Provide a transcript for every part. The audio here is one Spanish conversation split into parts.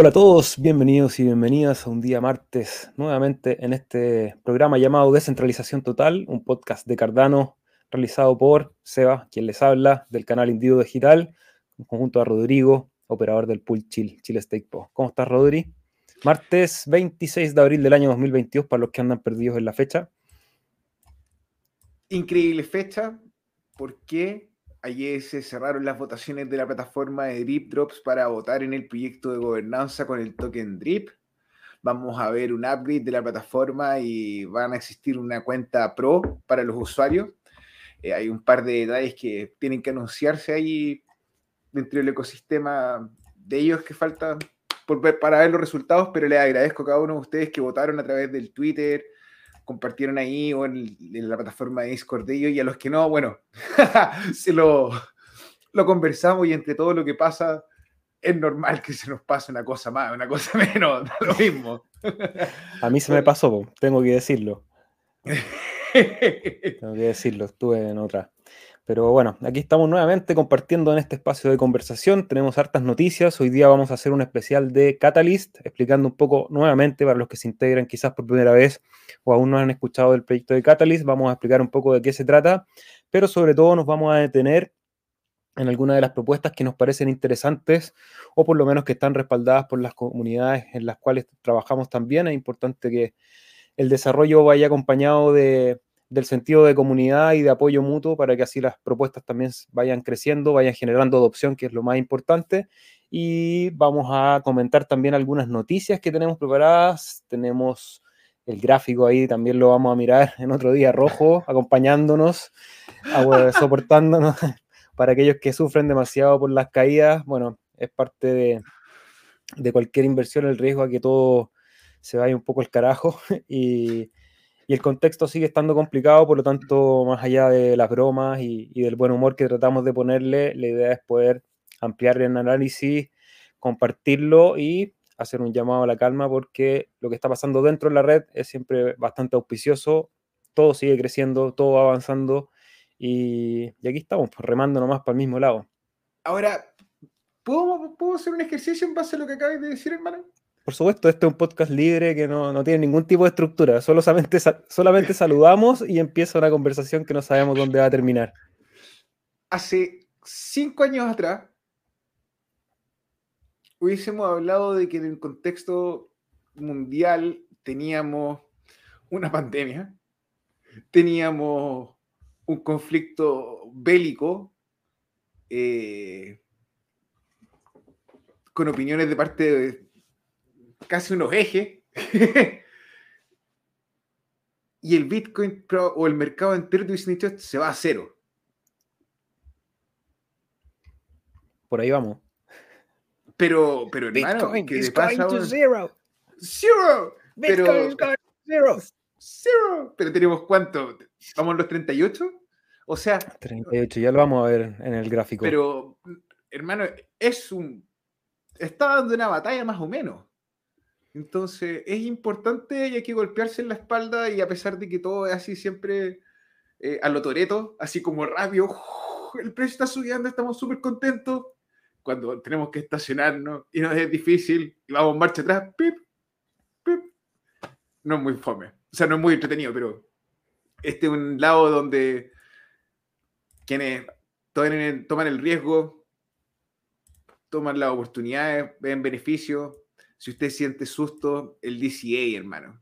Hola a todos, bienvenidos y bienvenidas a un día martes nuevamente en este programa llamado Descentralización Total, un podcast de Cardano realizado por Seba, quien les habla, del canal Individuo Digital, en conjunto a Rodrigo, operador del pool Chile, Chile Stake ¿Cómo estás, Rodri? Martes 26 de abril del año 2022, para los que andan perdidos en la fecha. Increíble fecha, porque Ayer se cerraron las votaciones de la plataforma de Drip Drops para votar en el proyecto de gobernanza con el token Drip. Vamos a ver un upgrade de la plataforma y van a existir una cuenta pro para los usuarios. Eh, hay un par de detalles que tienen que anunciarse ahí dentro del ecosistema de ellos que falta por para ver los resultados, pero les agradezco a cada uno de ustedes que votaron a través del Twitter, compartieron ahí o en, la plataforma de Discord de ellos y a los que no, bueno, se lo, lo conversamos y entre todo lo que pasa es normal que se nos pase una cosa más, una cosa menos, da lo mismo. A mí se me pasó, tengo que decirlo. tengo que decirlo, estuve en otra. Pero bueno, aquí estamos nuevamente compartiendo en este espacio de conversación. Tenemos hartas noticias. Hoy día vamos a hacer un especial de Catalyst, explicando un poco nuevamente para los que se integran quizás por primera vez o aún no han escuchado del proyecto de Catalyst. Vamos a explicar un poco de qué se trata, pero sobre todo nos vamos a detener en algunas de las propuestas que nos parecen interesantes o por lo menos que están respaldadas por las comunidades en las cuales trabajamos también. Es importante que el desarrollo vaya acompañado de del sentido de comunidad y de apoyo mutuo para que así las propuestas también vayan creciendo, vayan generando adopción, que es lo más importante. Y vamos a comentar también algunas noticias que tenemos preparadas. Tenemos el gráfico ahí, también lo vamos a mirar en otro día rojo, acompañándonos, soportándonos para aquellos que sufren demasiado por las caídas. Bueno, es parte de, de cualquier inversión el riesgo a que todo se vaya un poco el carajo y y el contexto sigue estando complicado, por lo tanto, más allá de las bromas y, del buen humor que tratamos de ponerle, la idea es poder ampliar el análisis, compartirlo y hacer un llamado a la calma porque lo que está pasando dentro de la red es siempre bastante auspicioso, todo sigue creciendo, todo va avanzando y, aquí estamos, pues, remando nomás para el mismo lado. Ahora, ¿puedo, ¿puedo hacer un ejercicio en base a lo que acabas de decir, hermano? Por supuesto, este es un podcast libre que no, tiene ningún tipo de estructura. Solamente, solamente saludamos y empieza una conversación que no sabemos dónde va a terminar. Hace cinco años atrás, hubiésemos hablado de que en el contexto mundial teníamos una pandemia, teníamos un conflicto bélico eh, con opiniones de parte de casi unos ejes. y el Bitcoin o el mercado entero de dicho se va a cero. Por ahí vamos. Pero, pero hermano, Bitcoin is going to zero. Zero. Bitcoin pero, is going to zero. Zero. Pero tenemos cuánto? ¿Vamos a los 38? O sea. 38, ya lo vamos a ver en el gráfico. Pero, hermano, es un. Está dando una batalla más o menos. Entonces, es importante y hay que golpearse en la espalda y a pesar de que todo es así siempre eh, a lo toreto, así como rápido, el precio está subiendo, estamos súper contentos. Cuando tenemos que estacionarnos y nos es difícil y vamos marcha atrás, pip, no es muy fome. O sea, no es muy entretenido, pero este es un lado donde quienes toman el riesgo, toman las oportunidades, ven beneficios, si usted siente susto, el DCA, hermano.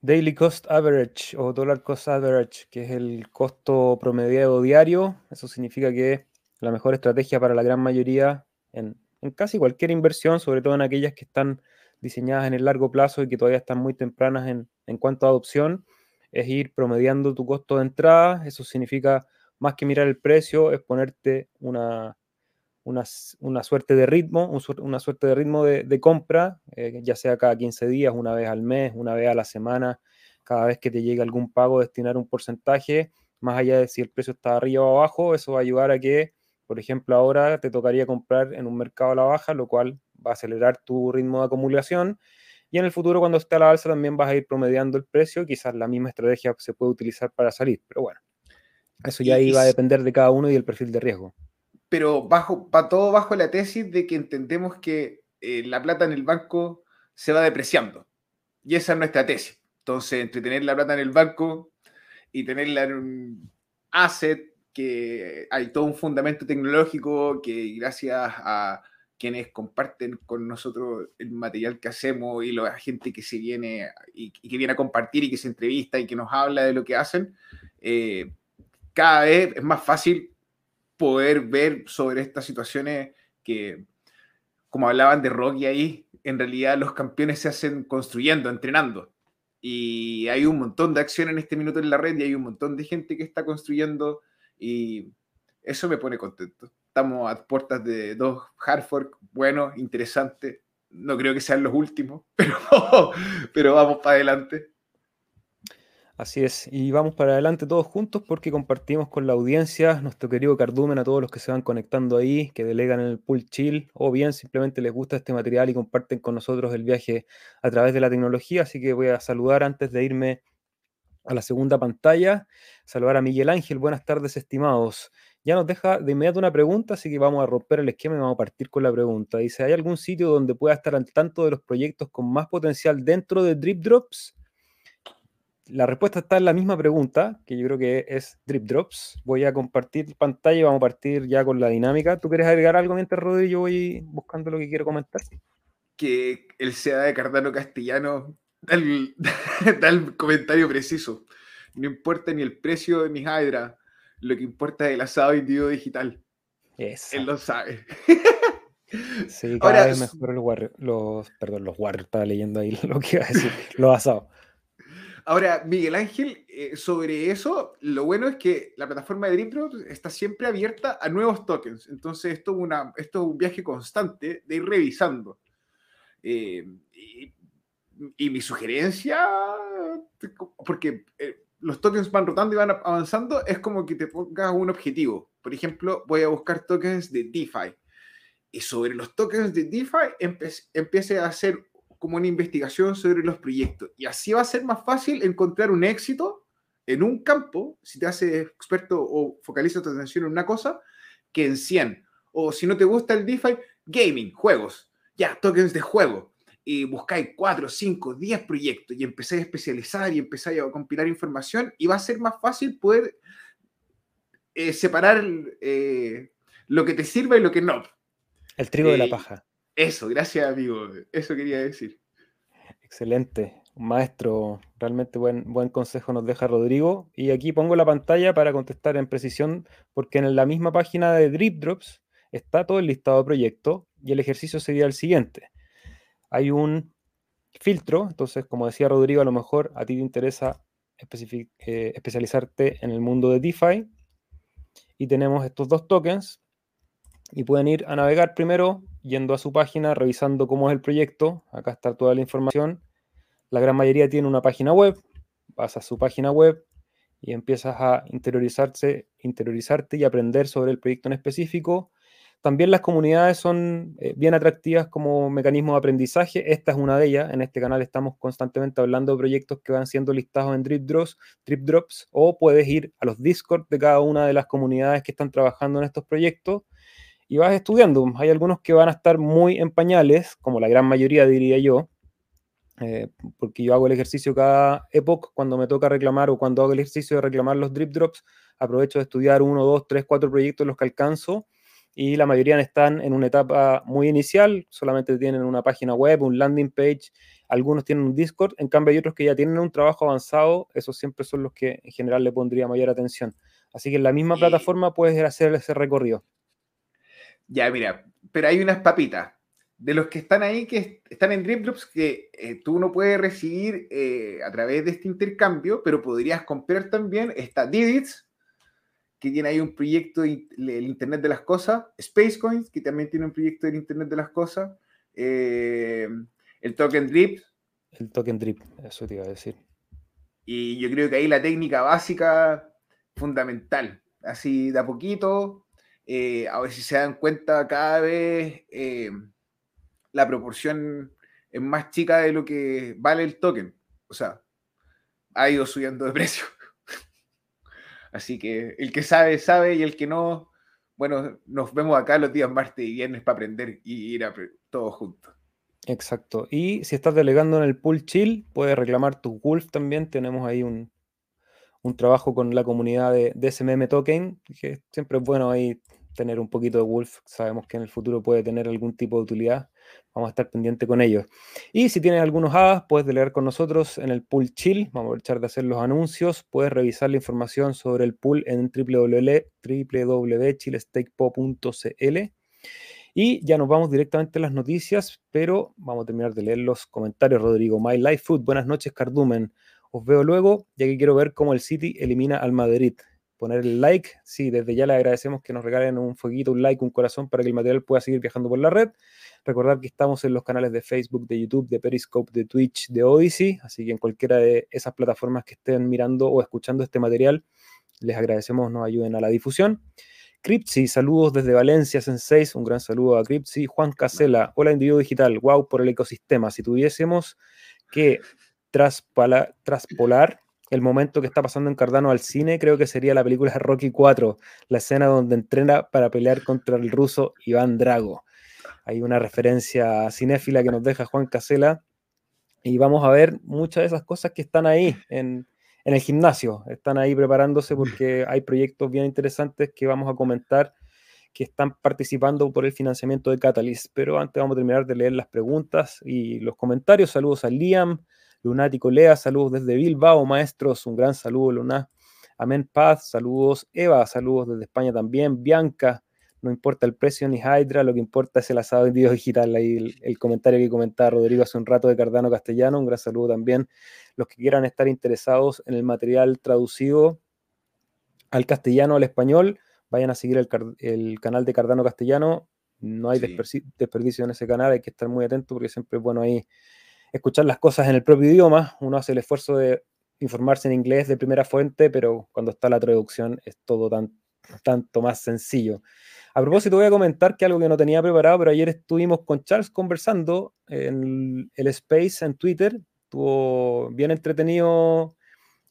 Daily Cost Average o Dollar Cost Average, que es el costo promediado diario. Eso significa que la mejor estrategia para la gran mayoría en, casi cualquier inversión, sobre todo en aquellas que están diseñadas en el largo plazo y que todavía están muy tempranas en, en cuanto a adopción, es ir promediando tu costo de entrada. Eso significa, más que mirar el precio, es ponerte una, una, suerte de ritmo, una suerte de ritmo de, compra, eh, ya sea cada 15 días, una vez al mes, una vez a la semana, cada vez que te llegue algún pago, destinar un porcentaje, más allá de si el precio está arriba o abajo, eso va a ayudar a que, por ejemplo, ahora te tocaría comprar en un mercado a la baja, lo cual va a acelerar tu ritmo de acumulación. Y en el futuro, cuando esté a la alza, también vas a ir promediando el precio. Quizás la misma estrategia se puede utilizar para salir, pero bueno, eso ya iba a depender de cada uno y el perfil de riesgo pero bajo, va todo bajo la tesis de que entendemos que eh, la plata en el banco se va depreciando. Y esa es nuestra tesis. Entonces, entre tener la plata en el banco y tenerla en un asset, que hay todo un fundamento tecnológico que gracias a quienes comparten con nosotros el material que hacemos y la gente que se viene y, que viene a compartir y que se entrevista y que nos habla de lo que hacen, eh, cada vez es más fácil poder ver sobre estas situaciones que, como hablaban de Rocky ahí, en realidad los campeones se hacen construyendo, entrenando. Y hay un montón de acción en este minuto en la red y hay un montón de gente que está construyendo y eso me pone contento estamos a puertas de dos hard buenos, interesantes. No creo que sean los últimos, pero, pero vamos para adelante. Así es, y vamos para adelante todos juntos porque compartimos con la audiencia, nuestro querido Cardumen, a todos los que se van conectando ahí, que delegan en el pool chill, o bien simplemente les gusta este material y comparten con nosotros el viaje a través de la tecnología. Así que voy a saludar antes de irme a la segunda pantalla, saludar a Miguel Ángel. Buenas tardes, estimados ya nos deja de inmediato una pregunta, así que vamos a romper el esquema y vamos a partir con la pregunta. Dice, ¿hay algún sitio donde pueda estar al tanto de los proyectos con más potencial dentro de Drip Drops? La respuesta está en la misma pregunta, que yo creo que es Drip Drops. Voy a compartir pantalla y vamos a partir ya con la dinámica. ¿Tú quieres agregar algo mientras Rodrigo yo voy buscando lo que quiero comentar? Que el sea de Cardano Castellano da el, comentario preciso. No importa ni el precio de mis Hydra, lo que importa es el asado individuo digital. Él lo sabe. Sí, cada vez mejor los, los, perdón, los Warriors, estaba leyendo ahí lo que iba a decir, los asados. Ahora, Miguel Ángel, eh, sobre eso, lo bueno es que la plataforma de Dripdrop está siempre abierta a nuevos tokens. Entonces, esto es, una, esto es un viaje constante de ir revisando. Eh, y, y, mi sugerencia, porque eh, los tokens van rotando y van avanzando, es como que te pongas un objetivo. Por ejemplo, voy a buscar tokens de DeFi. Y sobre los tokens de DeFi empiece a hacer como una investigación sobre los proyectos. Y así va a ser más fácil encontrar un éxito en un campo, si te haces experto o focalizas tu atención en una cosa, que en 100. O si no te gusta el DeFi, gaming, juegos. Ya, tokens de juego y buscáis 4, 5, 10 proyectos y empezáis a especializar y empezáis a compilar información y va a ser más fácil poder eh, separar eh, lo que te sirva y lo que no. El trigo de la eh, paja. Eso, gracias amigo, eso quería decir. Excelente, maestro, realmente buen, buen consejo nos deja Rodrigo. Y aquí pongo la pantalla para contestar en precisión, porque en la misma página de Drip Drops está todo el listado de proyectos y el ejercicio sería el siguiente hay un filtro, entonces como decía Rodrigo, a lo mejor a ti te interesa eh, especializarte en el mundo de DeFi y tenemos estos dos tokens y pueden ir a navegar primero yendo a su página, revisando cómo es el proyecto, acá está toda la información, la gran mayoría tiene una página web, vas a su página web y empiezas a interiorizarse, interiorizarte y aprender sobre el proyecto en específico, también las comunidades son eh, bien atractivas como mecanismo de aprendizaje. Esta es una de ellas. En este canal estamos constantemente hablando de proyectos que van siendo listados en Drip Drops, Drip Drops o puedes ir a los Discord de cada una de las comunidades que están trabajando en estos proyectos y vas estudiando. Hay algunos que van a estar muy en pañales, como la gran mayoría diría yo, eh, porque yo hago el ejercicio cada época cuando me toca reclamar o cuando hago el ejercicio de reclamar los Drip Drops, aprovecho de estudiar uno, dos, tres, cuatro proyectos los que alcanzo y la mayoría están en una etapa muy inicial, solamente tienen una página web, un landing page, algunos tienen un Discord, en cambio hay otros que ya tienen un trabajo avanzado, esos siempre son los que en general le pondría mayor atención. Así que en la misma plataforma puedes hacer ese recorrido. Ya, mira, pero hay unas papitas. De los que están ahí, que están en Dripdrops, que eh, tú no puedes recibir eh, a través de este intercambio, pero podrías comprar también, está Didits, que tiene ahí un proyecto del Internet de las Cosas, Spacecoins, que también tiene un proyecto del Internet de las Cosas, eh, el Token Drip. El Token Drip, eso te iba a decir. Y yo creo que ahí la técnica básica, fundamental, así de a poquito, eh, a ver si se dan cuenta cada vez eh, la proporción es más chica de lo que vale el token. O sea, ha ido subiendo de precio. Así que el que sabe, sabe, y el que no, bueno, nos vemos acá los días martes y viernes para aprender y ir a todos juntos. Exacto. Y si estás delegando en el pool chill, puedes reclamar tu Wolf también. Tenemos ahí un, trabajo con la comunidad de, de, SMM Token, que siempre es bueno ahí tener un poquito de Wolf. Sabemos que en el futuro puede tener algún tipo de utilidad. Vamos a estar pendiente con ellos. Y si tienes algunos hadas, puedes delegar con nosotros en el pool chill. Vamos a aprovechar de hacer los anuncios. Puedes revisar la información sobre el pool en www.chilestakepo.cl. Y ya nos vamos directamente a las noticias, pero vamos a terminar de leer los comentarios. Rodrigo, My Life Food, buenas noches, Cardumen. Os veo luego, ya que quiero ver cómo el City elimina al Madrid. Poner el like, sí, desde ya le agradecemos que nos regalen un fueguito, un like, un corazón para que el material pueda seguir viajando por la red. Recordar que estamos en los canales de Facebook, de YouTube, de Periscope, de Twitch, de Odyssey, así que en cualquiera de esas plataformas que estén mirando o escuchando este material, les agradecemos nos ayuden a la difusión. Cripsy, saludos desde Valencia, Senseis, un gran saludo a Cripsy. Juan Casela, hola individuo digital, wow por el ecosistema. Si tuviésemos que traspolar el momento que está pasando en Cardano al cine, creo que sería la película Rocky 4, la escena donde entrena para pelear contra el ruso Iván Drago. Hay una referencia cinéfila que nos deja Juan Casela y vamos a ver muchas de esas cosas que están ahí en, en el gimnasio. Están ahí preparándose porque hay proyectos bien interesantes que vamos a comentar que están participando por el financiamiento de Catalyst. Pero antes vamos a terminar de leer las preguntas y los comentarios. Saludos a Liam, Lunático Lea, saludos desde Bilbao, maestros, un gran saludo, Luna. Amén Paz, saludos Eva, saludos desde España también. Bianca, no importa el precio ni Hydra, lo que importa es el asado en video digital. Ahí el, comentario que comentaba Rodrigo hace un rato de Cardano Castellano, un gran saludo también. Los que quieran estar interesados en el material traducido al castellano, al español, vayan a seguir el, canal de Cardano Castellano. No hay desperdicio en ese canal, hay que estar muy atento porque siempre es bueno ahí escuchar las cosas en el propio idioma. Uno hace el esfuerzo de informarse en inglés de primera fuente, pero cuando está la traducción es todo tan, tanto más sencillo. A propósito, voy a comentar que algo que no tenía preparado, pero ayer estuvimos con Charles conversando en el Space en Twitter. Estuvo bien entretenido.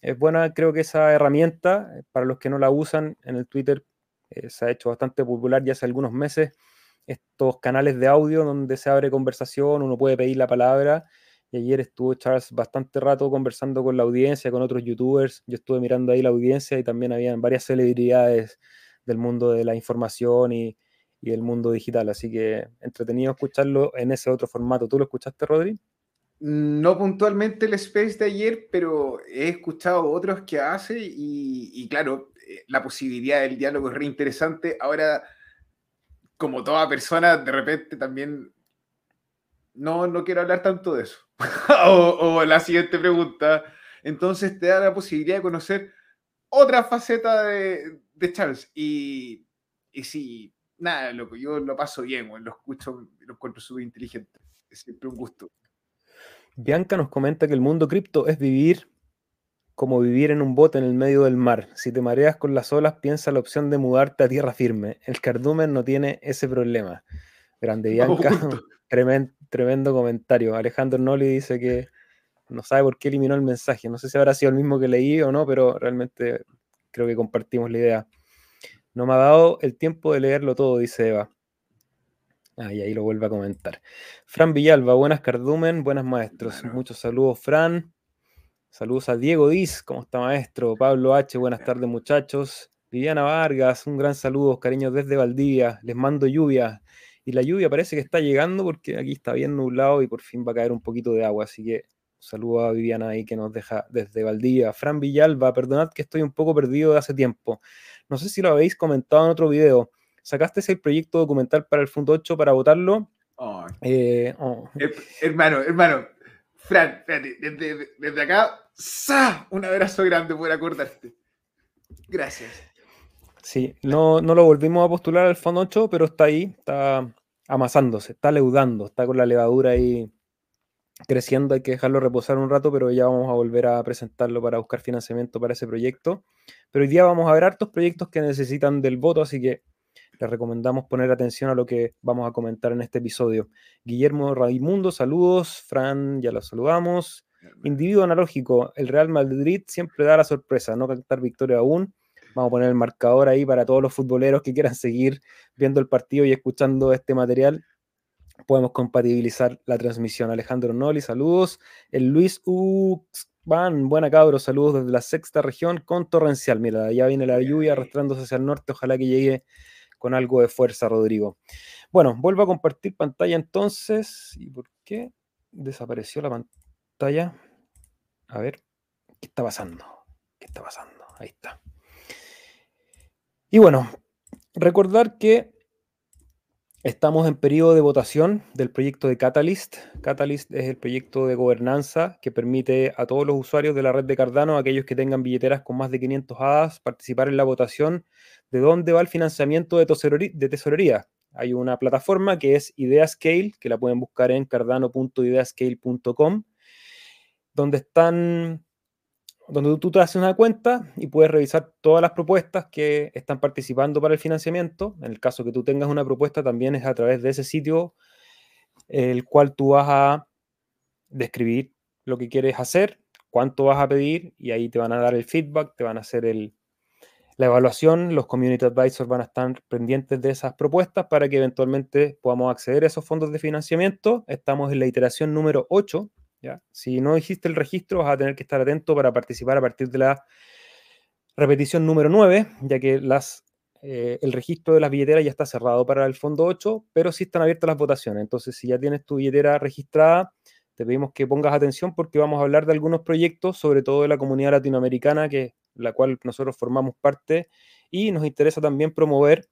Es buena, creo que esa herramienta, eh, para los que no la usan, en el Twitter eh, se ha hecho bastante popular ya hace algunos meses. Estos canales de audio donde se abre conversación, uno puede pedir la palabra. Y ayer estuvo Charles bastante rato conversando con la audiencia, con otros youtubers. Yo estuve mirando ahí la audiencia y también habían varias celebridades del mundo de la información y, y del mundo digital. Así que entretenido escucharlo en ese otro formato. ¿Tú lo escuchaste, Rodri? No puntualmente el Space de ayer, pero he escuchado otros que hace y, claro, eh, la posibilidad del diálogo es re interesante. Ahora, como toda persona, de repente también no, no quiero hablar tanto de eso. o, la siguiente pregunta. Entonces te da la posibilidad de conocer otra faceta de, Charles. Y, y sí, nada, loco, yo lo paso bien, lo escucho, lo encuentro súper inteligente. Es siempre un gusto. Bianca nos comenta que el mundo cripto es vivir como vivir en un bote en el medio del mar. Si te mareas con las olas, piensa la opción de mudarte a tierra firme. El cardumen no tiene ese problema. Grande Bianca, tremendo, tremendo comentario. Alejandro Noli dice que no sabe por qué eliminó el mensaje. No sé si habrá sido el mismo que leí o no, pero realmente creo que compartimos la idea. No me ha dado el tiempo de leerlo todo, dice Eva. Ah, y ahí lo vuelve a comentar. Fran Villalba, buenas cardumen, buenas maestros. Muchos saludos, Fran. Saludos a Diego Diz, ¿cómo está maestro? Pablo H, buenas tardes muchachos. Viviana Vargas, un gran saludo, cariños desde Valdivia. Les mando lluvia. Y la lluvia parece que está llegando porque aquí está bien nublado y por fin va a caer un poquito de agua. Así que saludo a Viviana ahí que nos deja desde Valdivia. Fran Villalba, perdonad que estoy un poco perdido de hace tiempo. No sé si lo habéis comentado en otro video. ¿Sacaste ese proyecto documental para el Fondo 8 para votarlo? Eh, oh. Hermano, hermano, Fran, desde, acá, un abrazo grande por acordarte. Gracias. Sí, no, no lo volvimos a postular al Fondo 8, pero está ahí, está amasándose, está leudando, está con la levadura ahí creciendo, hay que dejarlo reposar un rato, pero ya vamos a volver a presentarlo para buscar financiamiento para ese proyecto. Pero hoy día vamos a ver hartos proyectos que necesitan del voto, así que les recomendamos poner atención a lo que vamos a comentar en este episodio. Guillermo Raimundo, saludos. Fran, ya lo saludamos. Individuo analógico, el Real Madrid siempre da la sorpresa, no cantar victoria aún. Vamos a poner el marcador ahí para todos los futboleros que quieran seguir viendo el partido y escuchando este material. podemos compatibilizar la transmisión. Alejandro Noli, saludos. El Luis Uxban, buena cabro, saludos desde la sexta región con torrencial. Mira, ya viene la lluvia arrastrándose hacia el norte, ojalá que llegue con algo de fuerza, Rodrigo. Bueno, vuelvo a compartir pantalla entonces. ¿Y por qué desapareció la pantalla? A ver, ¿qué está pasando? ¿Qué está pasando? Ahí está. Y bueno, recordar que estamos en periodo de votación del proyecto de Catalyst. Catalyst es el proyecto de gobernanza que permite a todos los usuarios de la red de Cardano, aquellos que tengan billeteras con más de 500 hadas, participar en la votación de dónde va el financiamiento de, tesorería. Hay una plataforma que es Ideascale, que la pueden buscar en cardano.ideascale.com, donde están donde tú te haces una cuenta y puedes revisar todas las propuestas que están participando para el financiamiento. En el caso que tú tengas una propuesta, también es a través de ese sitio el cual tú vas a describir lo que quieres hacer, cuánto vas a pedir y ahí te van a dar el feedback, te van a hacer el, la evaluación, los community advisors van a estar pendientes de esas propuestas para que eventualmente podamos acceder a esos fondos de financiamiento. Estamos en la iteración número 8. Si no hiciste el registro, vas a tener que estar atento para participar a partir de la repetición número 9, ya que eh, el registro de las billeteras ya está cerrado para el fondo 8, pero sí están abiertas las votaciones. Entonces, si ya tienes tu billetera registrada, te pedimos que pongas atención porque vamos a hablar de algunos proyectos, sobre todo de la comunidad latinoamericana, que la cual nosotros formamos parte, y nos interesa también promover,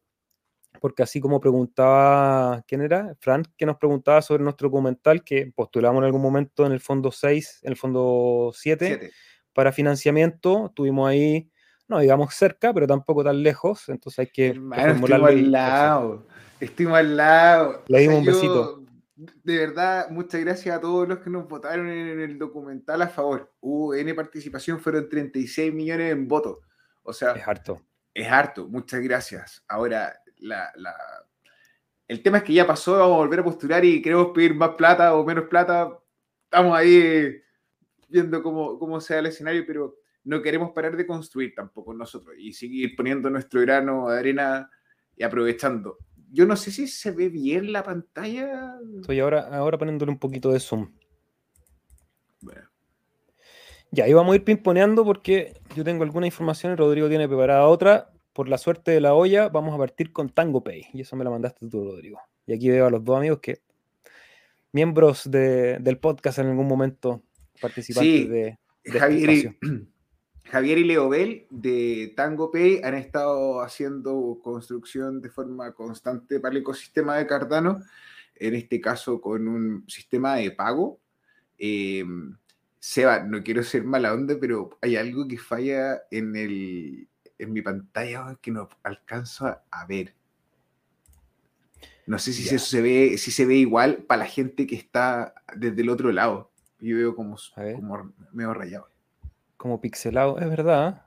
porque así como preguntaba, ¿quién era? Frank, que nos preguntaba sobre nuestro documental que postulamos en algún momento en el fondo 6, en el fondo 7, para financiamiento, tuvimos ahí, no digamos cerca, pero tampoco tan lejos, entonces hay que... Hermano, al lado, estuvimos al lado. Le dimos un besito de verdad, muchas gracias a todos los que nos votaron en el documental a favor. Hubo N participación, fueron 36 millones en votos. O sea, es harto. Es harto, muchas gracias. Ahora, la, el tema es que ya pasó, vamos a volver a postular y queremos pedir más plata o menos plata. Estamos ahí viendo cómo, cómo sea el escenario, pero no queremos parar de construir tampoco nosotros y seguir poniendo nuestro grano de arena y aprovechando yo no sé si se ve bien la pantalla. Estoy ahora, ahora poniéndole un poquito de zoom. Bueno. Ya, ahí vamos a ir pimponeando porque yo tengo alguna información y Rodrigo tiene preparada otra. Por la suerte de la olla, vamos a partir con Tango Pay. Y eso me la mandaste tú, Rodrigo. Y aquí veo a los dos amigos que, miembros del podcast en algún momento, participantes de, de Javier, este Javier y Leobel de Tango Pay han estado haciendo construcción de forma constante para el ecosistema de Cardano, en este caso con un sistema de pago. Eh, Seba, no quiero ser mala onda, pero hay algo que falla en, el, en mi pantalla que no alcanzo a, ver. No sé si eso se ve, si se ve igual para la gente que está desde el otro lado. Yo veo como, como medio rayado como pixelado. Es verdad.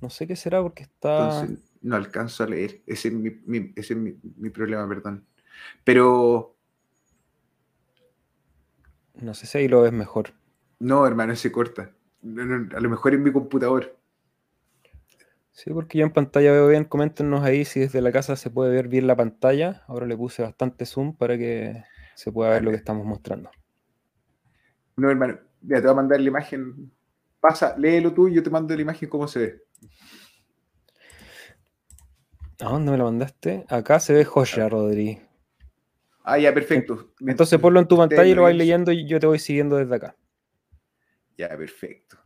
No sé qué será porque está. no alcanzo a leer. Ese es mi, problema, perdón. Pero. No sé si ahí lo ves mejor. No, hermano, se corta. a lo mejor en mi computador. Sí, porque yo en pantalla veo bien. Coméntenos ahí si desde la casa se puede ver bien la pantalla. Ahora le puse bastante zoom para que se pueda ver lo que estamos mostrando. No, hermano, ya te voy a mandar la imagen Pasa, léelo tú y yo te mando la imagen cómo se ve. ¿A dónde me la mandaste? Acá se ve joya, Rodri. Ah, ya, perfecto. Entonces ponlo en tu pantalla y lo vais leyendo y yo te voy siguiendo desde acá. Ya, perfecto.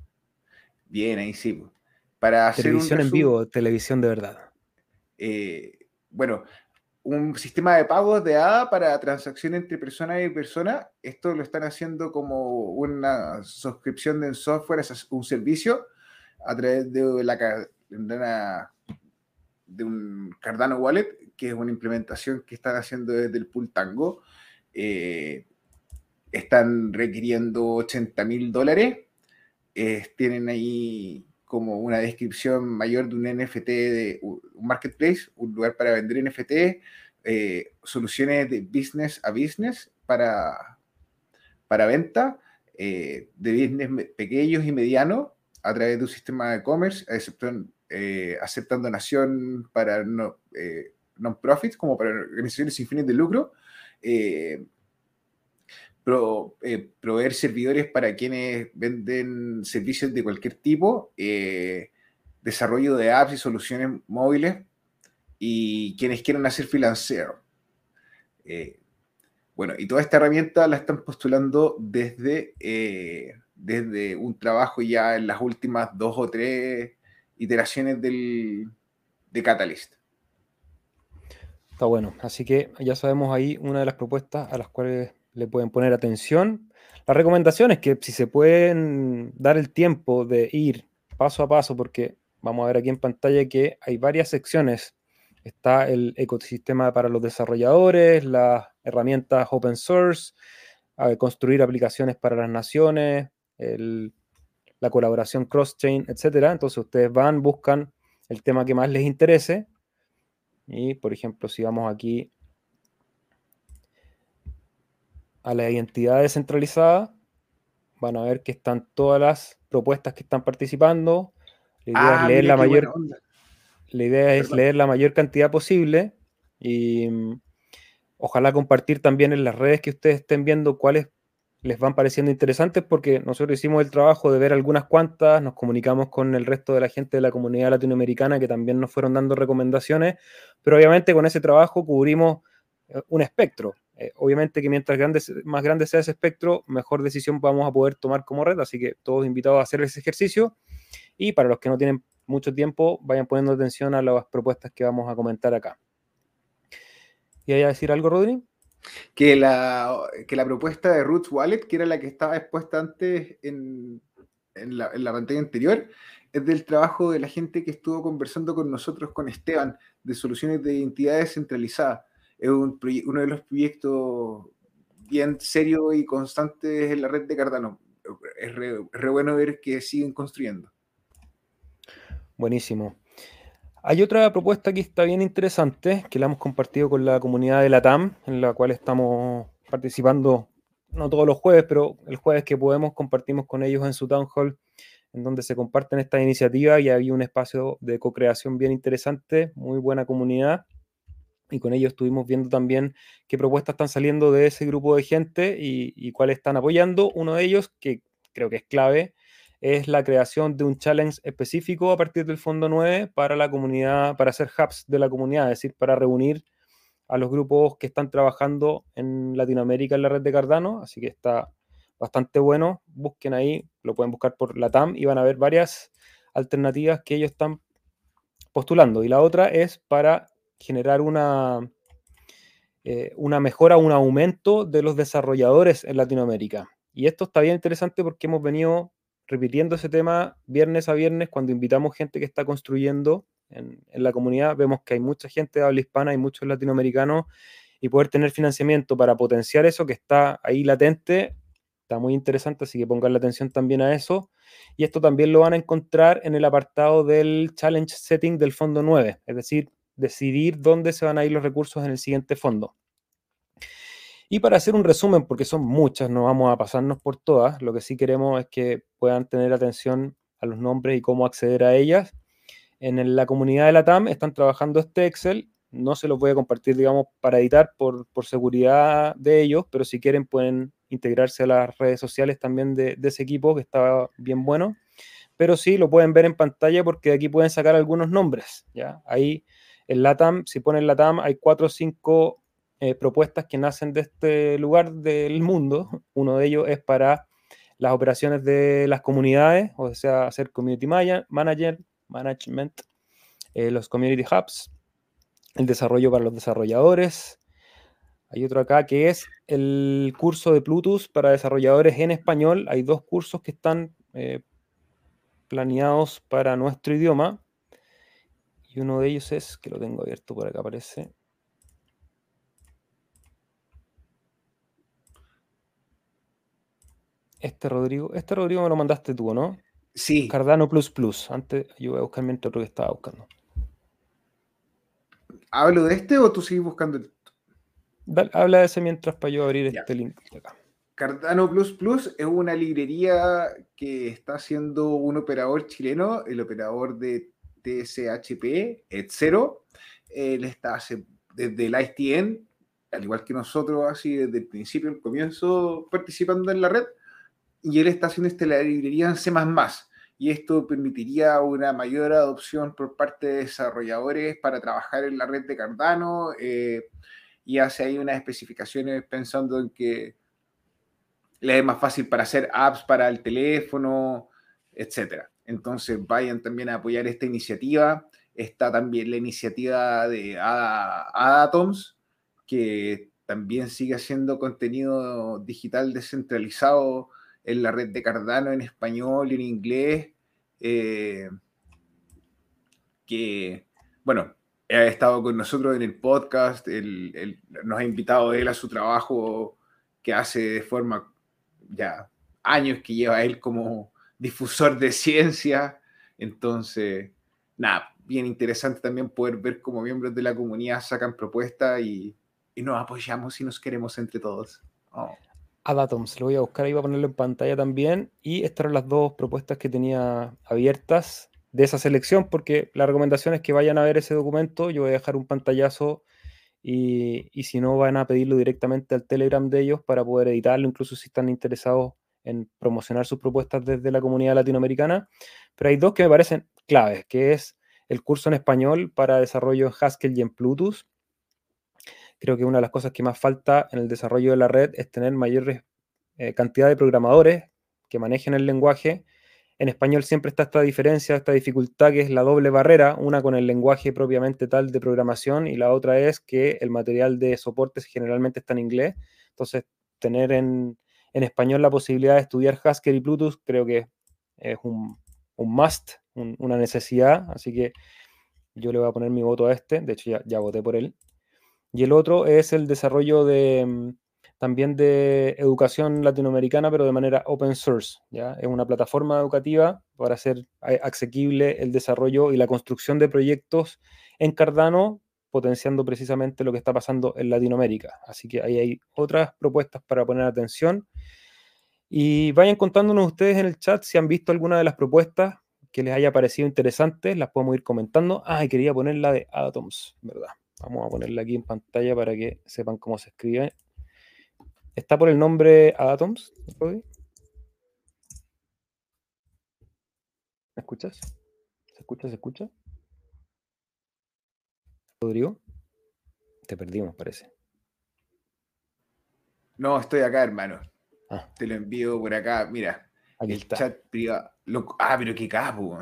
Bien, ahí sí. Para televisión en vivo, televisión de verdad. Eh, bueno, un sistema de pagos de ADA para transacción entre persona y persona. Esto lo están haciendo como una suscripción de software, es un servicio a través de la de un Cardano Wallet, que es una implementación que están haciendo desde el pool Tango. Eh, están requiriendo 80 mil dólares. tienen ahí como una descripción mayor de un NFT, de un marketplace, un lugar para vender NFT, eh, soluciones de business a business para, para venta, eh, de business pequeños y medianos a través de un sistema de e-commerce, eh, aceptan donación para no, non-profits, como para organizaciones sin fines de lucro, eh, proveer servidores para quienes venden servicios de cualquier tipo, eh, desarrollo de apps y soluciones móviles y quienes quieran hacer freelancer. Eh, bueno, y toda esta herramienta la están postulando desde, desde un trabajo ya en las últimas dos o tres iteraciones del, de Catalyst. Está bueno, así que ya sabemos ahí una de las propuestas a las cuales le pueden poner atención. La recomendación es que si se pueden dar el tiempo de ir paso a paso, porque vamos a ver aquí en pantalla que hay varias secciones. Está el ecosistema para los desarrolladores, las herramientas open source, construir aplicaciones para las naciones, la colaboración cross-chain, etc. Entonces ustedes van, buscan el tema que más les interese y, por ejemplo, si vamos aquí a la identidad descentralizada, van a ver que están todas las propuestas que están participando. La idea es ah, leer la mayor. La idea es leer la mayor cantidad posible y mm, ojalá compartir también en las redes que ustedes estén viendo cuáles les van pareciendo interesantes porque nosotros hicimos el trabajo de ver algunas cuantas, nos comunicamos con el resto de la gente de la comunidad latinoamericana que también nos fueron dando recomendaciones, pero obviamente con ese trabajo cubrimos eh, un espectro. Eh, obviamente que mientras más grande sea ese espectro, mejor decisión vamos a poder tomar como red, así que todos invitados a hacer ese ejercicio y para los que no tienen mucho tiempo, vayan poniendo atención a las propuestas que vamos a comentar acá. ¿Y hay a decir algo, Rodri? que la, que la propuesta de Roots Wallet, que era la que estaba expuesta antes en, la, en, la, pantalla anterior, es del trabajo de la gente que estuvo conversando con nosotros, con Esteban, de soluciones de identidades centralizadas. Es un uno de los proyectos bien serios y constantes en la red de Cardano. Es re, bueno ver que siguen construyendo. Buenísimo. Hay otra propuesta que está bien interesante, que la hemos compartido con la comunidad de la TAM, en la cual estamos participando, no todos los jueves, pero el jueves que podemos compartimos con ellos en su town hall, en donde se comparten estas iniciativas y había un espacio de co-creación bien interesante, muy buena comunidad. Y con ellos estuvimos viendo también qué propuestas están saliendo de ese grupo de gente y, y cuáles están apoyando. Uno de ellos, que creo que es clave, es la creación de un challenge específico a partir del Fondo 9 para la comunidad, para hacer hubs de la comunidad, es decir, para reunir a los grupos que están trabajando en Latinoamérica en la red de Cardano, así que está bastante bueno. Busquen ahí, lo pueden buscar por la TAM y van a ver varias alternativas que ellos están postulando. Y la otra es para generar una, eh, una mejora, un aumento de los desarrolladores en Latinoamérica. Y esto está bien interesante porque hemos venido repitiendo ese tema viernes a viernes cuando invitamos gente que está construyendo en, la comunidad. Vemos que hay mucha gente de habla hispana y muchos latinoamericanos y poder tener financiamiento para potenciar eso que está ahí latente está muy interesante, así que pongan la atención también a eso. Y esto también lo van a encontrar en el apartado del Challenge Setting del Fondo 9, es decir, decidir dónde se van a ir los recursos en el siguiente fondo. Y para hacer un resumen, porque son muchas, no vamos a pasarnos por todas, lo que sí queremos es que puedan tener atención a los nombres y cómo acceder a ellas. En la comunidad de la TAM están trabajando este Excel, no se los voy a compartir, digamos, para editar por, seguridad de ellos, pero si quieren pueden integrarse a las redes sociales también de, ese equipo, que está bien bueno. Pero sí, lo pueden ver en pantalla porque aquí pueden sacar algunos nombres, ¿ya? Ahí en LATAM, si ponen LATAM, hay cuatro o cinco eh, propuestas que nacen de este lugar del mundo. Uno de ellos es para las operaciones de las comunidades, o sea, hacer community manager, management, eh, los community hubs, el desarrollo para los desarrolladores. Hay otro acá que es el curso de Plutus para desarrolladores en español. Hay dos cursos que están eh, planeados para nuestro idioma. Y uno de ellos es, que lo tengo abierto por acá, aparece. Este Rodrigo, este Rodrigo me lo mandaste tú, ¿no? Sí. Cardano Plus Plus. Antes yo voy a buscar mientras otro que estaba buscando. ¿Hablo de este o tú sigues buscando el... habla de ese mientras para yo abrir este link de acá. Cardano Plus Plus es una librería que está haciendo un operador chileno, el operador de TSHP, Etzero. Él está desde el ISTN al igual que nosotros, así desde el principio, el comienzo, participando en la red, y él está haciendo esta librería en C++, y esto permitiría una mayor adopción por parte de desarrolladores para trabajar en la red de Cardano, eh, y hace ahí unas especificaciones pensando en que le es más fácil para hacer apps para el teléfono, etcétera. Entonces vayan también a apoyar esta iniciativa. Está también la iniciativa de Adatoms, que también sigue haciendo contenido digital descentralizado en la red de Cardano en español y en inglés. Eh, que, bueno, ha estado con nosotros en el podcast, nos ha invitado él a su trabajo que hace de forma ya años que lleva él como difusor de ciencia. Entonces, nada, bien interesante también poder ver cómo miembros de la comunidad sacan propuestas y, nos apoyamos y nos queremos entre todos. Oh. Adatoms, lo voy a buscar ahí, a ponerlo en pantalla también. Y estas eran las dos propuestas que tenía abiertas de esa selección, porque la recomendación es que vayan a ver ese documento. Yo voy a dejar un pantallazo y, y si no, van a pedirlo directamente al Telegram de ellos para poder editarlo, incluso si están interesados en promocionar sus propuestas desde la comunidad latinoamericana, pero hay dos que me parecen claves, que es el curso en español para desarrollo en Haskell y en Plutus. Creo que una de las cosas que más falta en el desarrollo de la red es tener mayor eh, cantidad de programadores que manejen el lenguaje. En español siempre está esta diferencia, esta dificultad que es la doble barrera, una con el lenguaje propiamente tal de programación y la otra es que el material de soporte generalmente está en inglés. Entonces, tener en, en español la posibilidad de estudiar Haskell y Plutus creo que es un, must, una necesidad, así que yo le voy a poner mi voto a este, de hecho ya, voté por él. Y el otro es el desarrollo de mm, también de educación latinoamericana, pero de manera open source. ¿ya? Es una plataforma educativa para hacer asequible el desarrollo y la construcción de proyectos en Cardano, potenciando precisamente lo que está pasando en Latinoamérica. Así que ahí hay otras propuestas para poner atención. Y vayan contándonos ustedes en el chat si han visto alguna de las propuestas que les haya parecido interesantes, las podemos ir comentando. Ah, quería poner la de Atoms, ¿verdad? Vamos a ponerla aquí en pantalla para que sepan cómo se escribe. ¿Está por el nombre Atoms? ¿Me escuchas? ¿Se escucha? ¿Se escucha? Rodrigo, te perdimos, parece. No, estoy acá, hermano. Ah. Te lo envío por acá. Mira, el chat privado. ah, pero qué capo.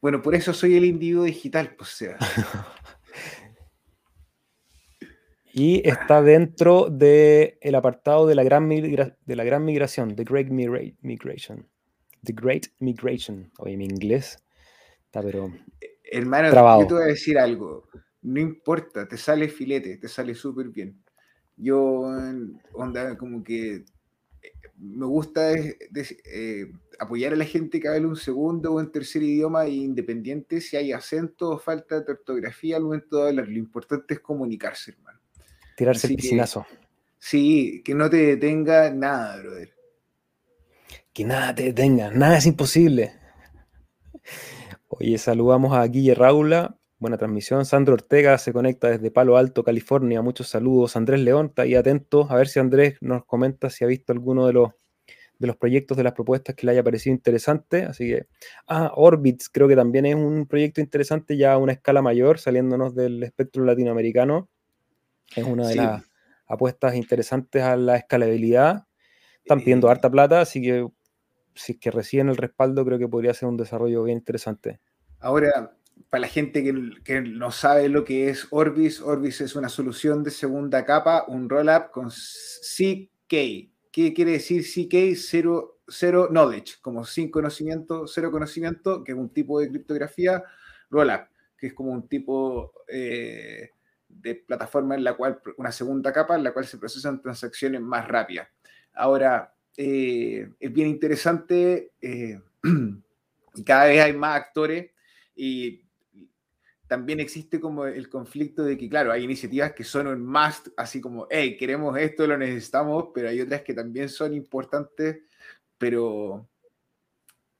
Bueno, por eso soy el individuo digital, pues sea. y está dentro del el apartado de la, gran de la gran migración, The Great Migration. The Great Migration. Oye, mi inglés está pero. Hermano, yo te voy a decir algo. No importa, te sale filete, te sale súper bien. Yo, onda, como que me gusta eh, apoyar a la gente que habla un segundo o en tercer idioma independiente si hay acento o falta de ortografía al momento de hablar. Lo importante es comunicarse, hermano. Tirarse el piscinazo. sí, que no te detenga nada, brother. Que nada te detenga, nada es imposible. Oye, saludamos a Guille Raula, buena transmisión. Sandro Ortega se conecta desde Palo Alto, California. Muchos saludos. Andrés León está ahí atento. A ver si Andrés nos comenta si ha visto alguno de los, de los proyectos, de las propuestas que le haya parecido interesante. Así que, ah, Orbits creo que también es un proyecto interesante ya a una escala mayor, saliéndonos del espectro latinoamericano. Es una de las apuestas interesantes a la escalabilidad. Están pidiendo harta plata, así que si es que reciben el respaldo, creo que podría ser un desarrollo bien interesante. Ahora, para la gente que, no sabe lo que es Orbis, Orbis es una solución de segunda capa, un rollup con CK. ¿Qué quiere decir CK? Cero, cero knowledge, como sin conocimiento, cero conocimiento, que es un tipo de criptografía, rollup, que es como un tipo eh, de plataforma en la cual, una segunda capa en la cual se procesan transacciones más rápidas. Ahora, eh, es bien interesante eh, cada vez hay más actores y también existe como el conflicto de que, claro, hay iniciativas que son un must, así como, hey, queremos esto, lo necesitamos, pero hay otras que también son importantes, pero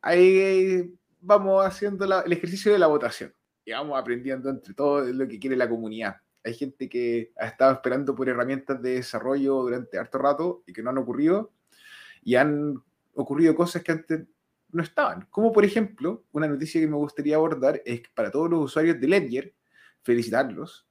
ahí vamos haciendo el ejercicio de la votación y vamos aprendiendo entre todo lo que quiere la comunidad. hay gente que ha estado esperando por herramientas de desarrollo durante harto rato y que no han ocurrido, y han ocurrido cosas que antes no estaban. Como por ejemplo, una noticia que me gustaría abordar es que para todos los usuarios de Ledger, felicitarlos,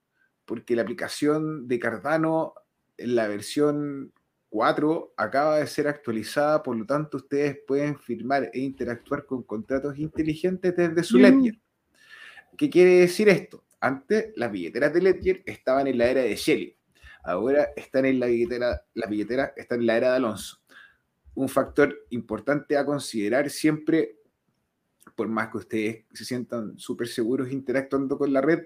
porque la aplicación de Cardano en la versión 4 acaba de ser actualizada, por lo tanto ustedes pueden firmar e interactuar con contratos inteligentes desde su Ledger. ¿Qué quiere decir esto? Antes las billeteras de Ledger estaban en la era de Shelly, ahora están en la billetera, las billeteras están en la era de Alonso. Un factor importante a considerar siempre, por más que ustedes se sientan súper seguros interactuando con la red,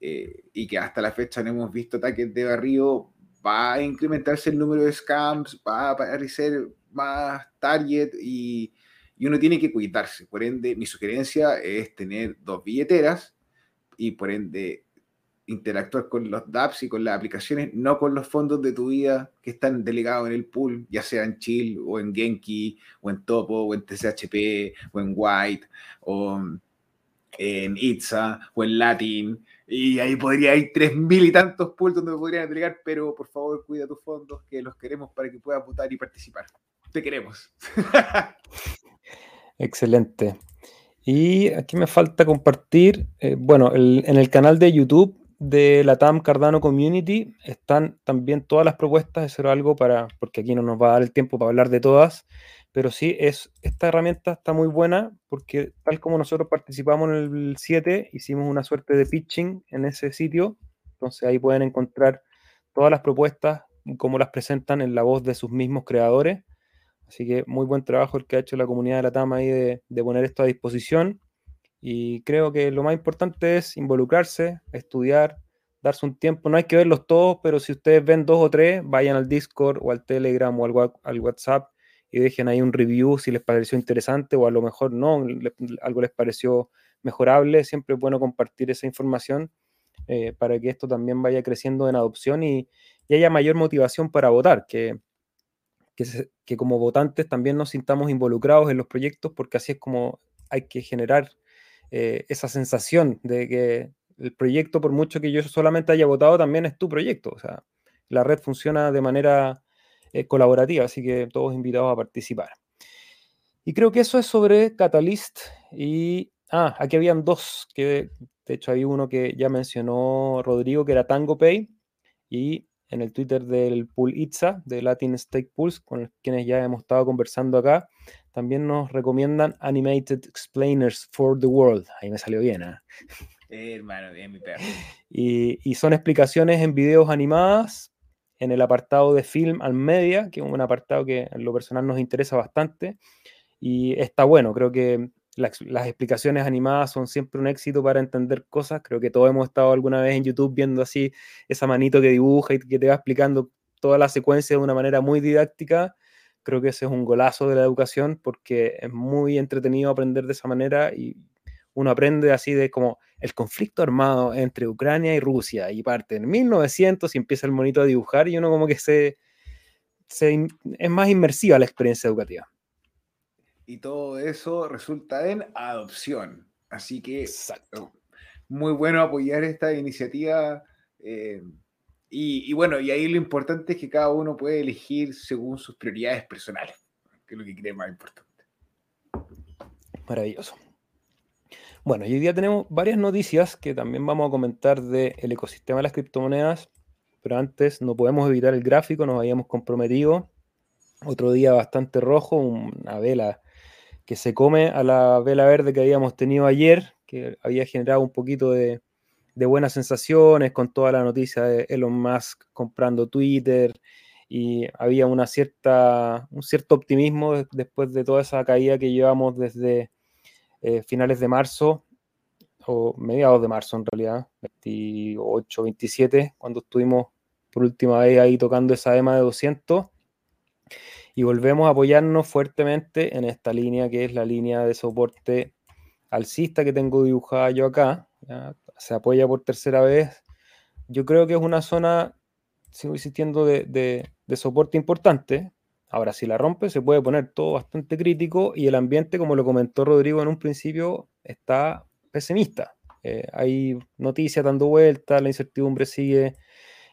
eh, y que hasta la fecha no hemos visto ataques de barrio va a incrementarse el número de scams, va a aparecer más target y, uno tiene que cuidarse. Por ende, mi sugerencia es tener dos billeteras y por ende interactuar con los dApps y con las aplicaciones, no con los fondos de tu vida que están delegados en el pool, ya sea en Chill o en Genki o en Topo o en TCHP o en White o en Itza o en Latin y ahí podría ir tres mil y tantos pools donde podrían entregar, pero por favor cuida tus fondos, que los queremos para que puedas votar y participar. Te queremos. Excelente. Y aquí me falta compartir, eh, bueno, en el canal de YouTube de la TAM Cardano Community están también todas las propuestas, eso era algo para, porque aquí no nos va a dar el tiempo para hablar de todas, pero sí, es, esta herramienta está muy buena porque tal como nosotros participamos en el 7, hicimos una suerte de pitching en ese sitio. Entonces ahí pueden encontrar todas las propuestas, como las presentan en la voz de sus mismos creadores. Así que muy buen trabajo el que ha hecho la comunidad de la TAM ahí de, de poner esto a disposición. Y creo que lo más importante es involucrarse, estudiar, darse un tiempo. No hay que verlos todos, pero si ustedes ven dos o tres, vayan al Discord o al Telegram o al, al WhatsApp y dejen ahí un review si les pareció interesante o a lo mejor no, algo les pareció mejorable. Siempre es bueno compartir esa información eh, para que esto también vaya creciendo en adopción y, haya mayor motivación para votar, que, que, como votantes también nos sintamos involucrados en los proyectos porque así es como hay que generar eh, esa sensación de que el proyecto, por mucho que yo solamente haya votado, también es tu proyecto. O sea, la red funciona de manera eh, colaborativa, así que todos invitados a participar. Y creo que eso es sobre Catalyst y... Ah, aquí habían dos, que de hecho hay uno que ya mencionó Rodrigo, que era Tango Pay, y en el Twitter del pool ITSA, de Latin Stake Pools, con quienes ya hemos estado conversando acá, también nos recomiendan Animated Explainers for the World. Ahí me salió bien, ¿eh? hermano, bien mi perro. Y, y, son explicaciones en videos animadas en el apartado de Film and Media, que es un apartado que en lo personal nos interesa bastante. Y está bueno, creo que las, explicaciones animadas son siempre un éxito para entender cosas. Creo que todos hemos estado alguna vez en YouTube viendo así esa manito que dibuja y que te va explicando toda la secuencia de una manera muy didáctica. Creo que ese es un golazo de la educación porque es muy entretenido aprender de esa manera y uno aprende así de como el conflicto armado entre Ucrania y Rusia y parte en 1900 y empieza el monito a dibujar y uno como que se, es más inmersiva la experiencia educativa. Y todo eso resulta en adopción. Así que muy bueno apoyar esta iniciativa. Eh, y, bueno, y ahí lo importante es que cada uno puede elegir según sus prioridades personales, que es lo que cree más importante. Maravilloso. Bueno, y hoy día tenemos varias noticias que también vamos a comentar del ecosistema de las criptomonedas, pero antes no podemos evitar el gráfico, nos habíamos comprometido. Otro día bastante rojo, una vela que se come a la vela verde que habíamos tenido ayer, que había generado un poquito de, buenas sensaciones con toda la noticia de Elon Musk comprando Twitter y había una cierta, un cierto optimismo después de toda esa caída que llevamos desde eh, finales de marzo, o mediados de marzo en realidad, 28, 27, cuando estuvimos por última vez ahí tocando esa EMA de 200. Y volvemos a apoyarnos fuertemente en esta línea que es la línea de soporte alcista que tengo dibujada yo acá. Se apoya por tercera vez. Yo creo que es una zona, sigo insistiendo, de, de soporte importante. Ahora, si la rompe, se puede poner todo bastante crítico y el ambiente, como lo comentó Rodrigo en un principio, está pesimista. eh, hay noticias dando vueltas, la incertidumbre sigue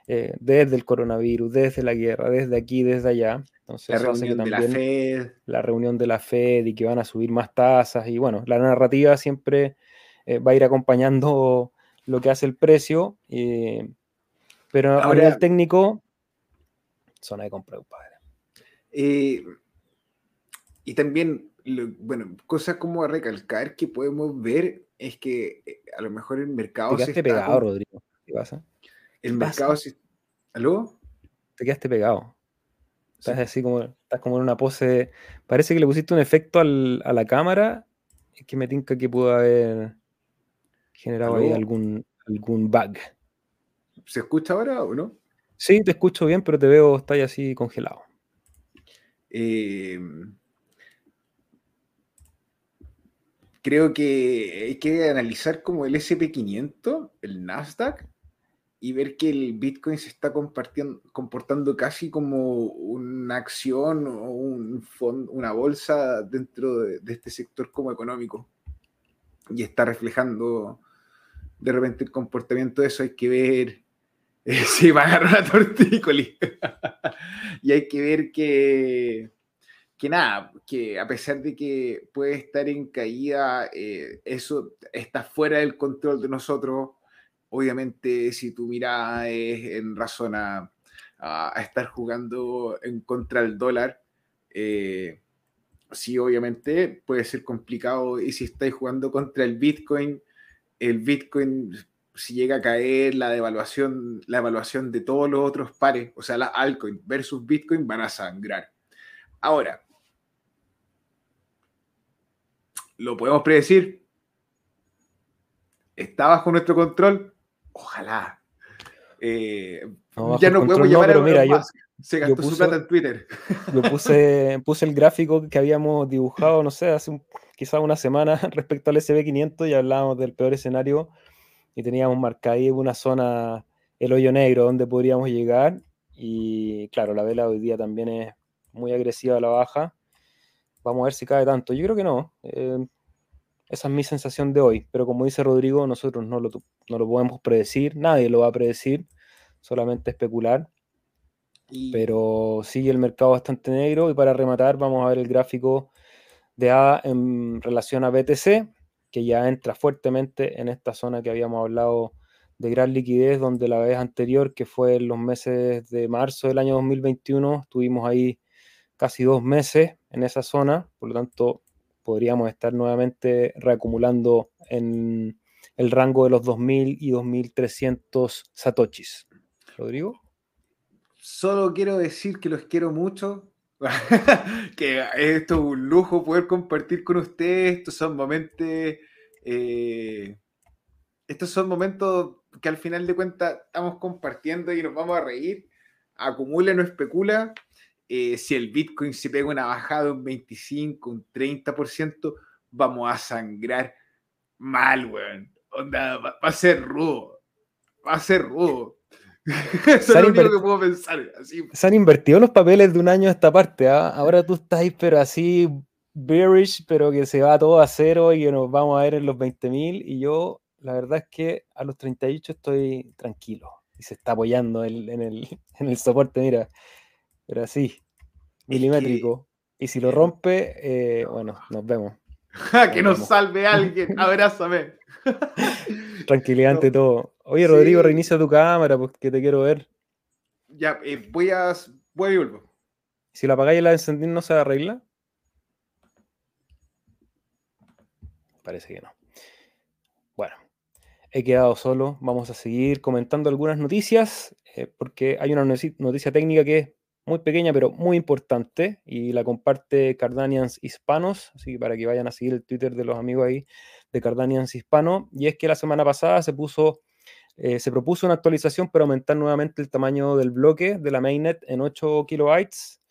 eh, desde el coronavirus, desde la guerra, desde aquí, desde allá. Entonces, la reunión de la Fed. La reunión de la Fed y que van a subir más tasas. Y bueno, la narrativa siempre eh, va a ir acompañando lo que hace el precio. pero Ahora, a nivel técnico, zona de compra, padre. y también, bueno, cosas como a recalcar que podemos ver es que eh, a lo mejor el mercado. Te quedaste pegado, Rodrigo. ¿Qué pasa? El mercado se. ¿Aló? Te quedaste pegado. Estás así como, estás como en una pose. Parece que le pusiste un efecto al, a la cámara que me tinca que pudo haber generado ahí algún, algún bug. ¿Se escucha ahora o no? Sí, te escucho bien, pero te veo, estás así congelado. Eh, creo que hay que analizar como el SP500, el Nasdaq, y ver que el Bitcoin se está comportando casi como una acción o un fondo, una bolsa dentro de, este sector como económico. Y está reflejando de repente el comportamiento de eso. Hay que ver si va a agarrar una tortícolis. y hay que ver que que nada, que a pesar de que puede estar en caída, eh, eso está fuera del control de nosotros. Obviamente, si tu mirada en razón a, estar jugando en contra del dólar, eh, sí, obviamente puede ser complicado. Y si estáis jugando contra el Bitcoin, el Bitcoin, si llega a caer, la devaluación, la evaluación de todos los otros pares, o sea, la altcoin versus Bitcoin van a sangrar. Ahora, ¿Lo podemos predecir? ¿Está bajo nuestro control? Ojalá. Eh, ya no podemos llamar a mira, yo, Se gastó su plata en Twitter. Yo puse, puse el gráfico que habíamos dibujado, no sé, hace quizás una semana respecto al SB500 y hablábamos del peor escenario y teníamos marcada ahí una zona, el hoyo negro, donde podríamos llegar. Y claro, la vela hoy día también es muy agresiva a la baja. Vamos a ver si cae tanto. Yo creo que no. Eh, esa es mi sensación de hoy. Pero como dice Rodrigo, nosotros no lo, no lo podemos predecir. Nadie lo va a predecir. Solamente especular. Pero sigue el mercado bastante negro. Y para rematar, vamos a ver el gráfico de A en relación a BTC, que ya entra fuertemente en esta zona que habíamos hablado de gran liquidez, donde la vez anterior, que fue en los meses de marzo del año 2021, tuvimos ahí casi dos meses en esa zona, por lo tanto podríamos estar nuevamente reacumulando en el rango de los 2.000 y 2.300 satoshis. Rodrigo. Solo quiero decir que los quiero mucho, que esto es un lujo poder compartir con ustedes, estos son momentos, eh, estos son momentos que al final de cuentas estamos compartiendo y nos vamos a reír, acumula, no especula, eh, si el Bitcoin se pega una bajada de un 25, un 30%, vamos a sangrar mal, weón. Onda, va, a ser rudo. Va a ser rudo. Eso es lo único que puedo pensar. Se han invertido los papeles de un año a esta parte. ¿ah? Ahora tú estás ahí, pero así bearish, pero que se va todo a cero y que nos vamos a ver en los 20.000. Y yo, la verdad es que a los 38 estoy tranquilo. Y se está apoyando en, el, en el soporte. Mira, pero así, milimétrico. y si lo rompe, eh, bueno, nos vemos. que nos salve alguien, abrázame. Tranquilidad ante todo. Oye, Rodrigo, reinicia tu cámara porque te quiero ver. Ya, eh, voy a. Voy a vuelvo. Si la apagáis y la encendís, ¿no se arregla? Parece que no. Bueno, he quedado solo. Vamos a seguir comentando algunas noticias eh, porque hay una noticia técnica que muy pequeña pero muy importante y la comparte Cardanians Hispanos, así que para que vayan a seguir el Twitter de los amigos ahí de Cardanians Hispano, y es que la semana pasada se puso, eh, se propuso una actualización para aumentar nuevamente el tamaño del bloque de la mainnet en 8 kilobytes,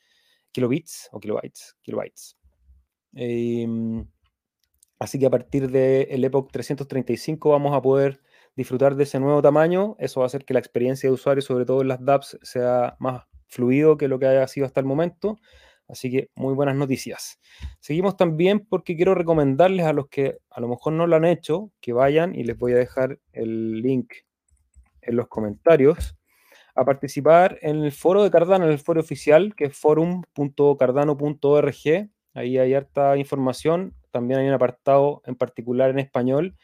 kilobits o kilobytes, kilobytes. Em, así que a partir del Epoch 335 vamos a poder disfrutar de ese nuevo tamaño. Eso va a hacer que la experiencia de usuario, sobre todo en las dApps, sea más fluido que lo que haya sido hasta el momento. Así que muy buenas noticias. Seguimos también porque quiero recomendarles a los que a lo mejor no lo han hecho, que vayan y les voy a dejar el link en los comentarios a participar en el foro de Cardano, en el foro oficial, que es forum.cardano.org. Ahí hay harta información. También hay un apartado en particular en español.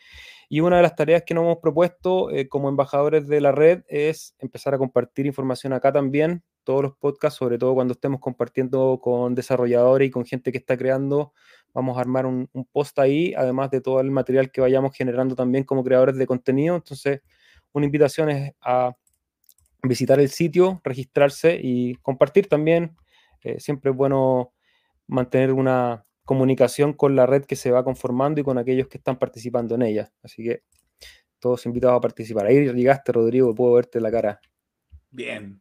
Y una de las tareas que nos hemos propuesto eh, como embajadores de la red es empezar a compartir información acá también, todos los podcasts, sobre todo cuando estemos compartiendo con desarrolladores y con gente que está creando. Vamos a armar un, post ahí, además de todo el material que vayamos generando también como creadores de contenido. Entonces, una invitación es a visitar el sitio, registrarse y compartir también. Eh, siempre es bueno mantener una comunicación con la red que se va conformando y con aquellos que están participando en ella. Así que todos invitados a participar. Ahí llegaste, Rodrigo, puedo verte la cara. Bien,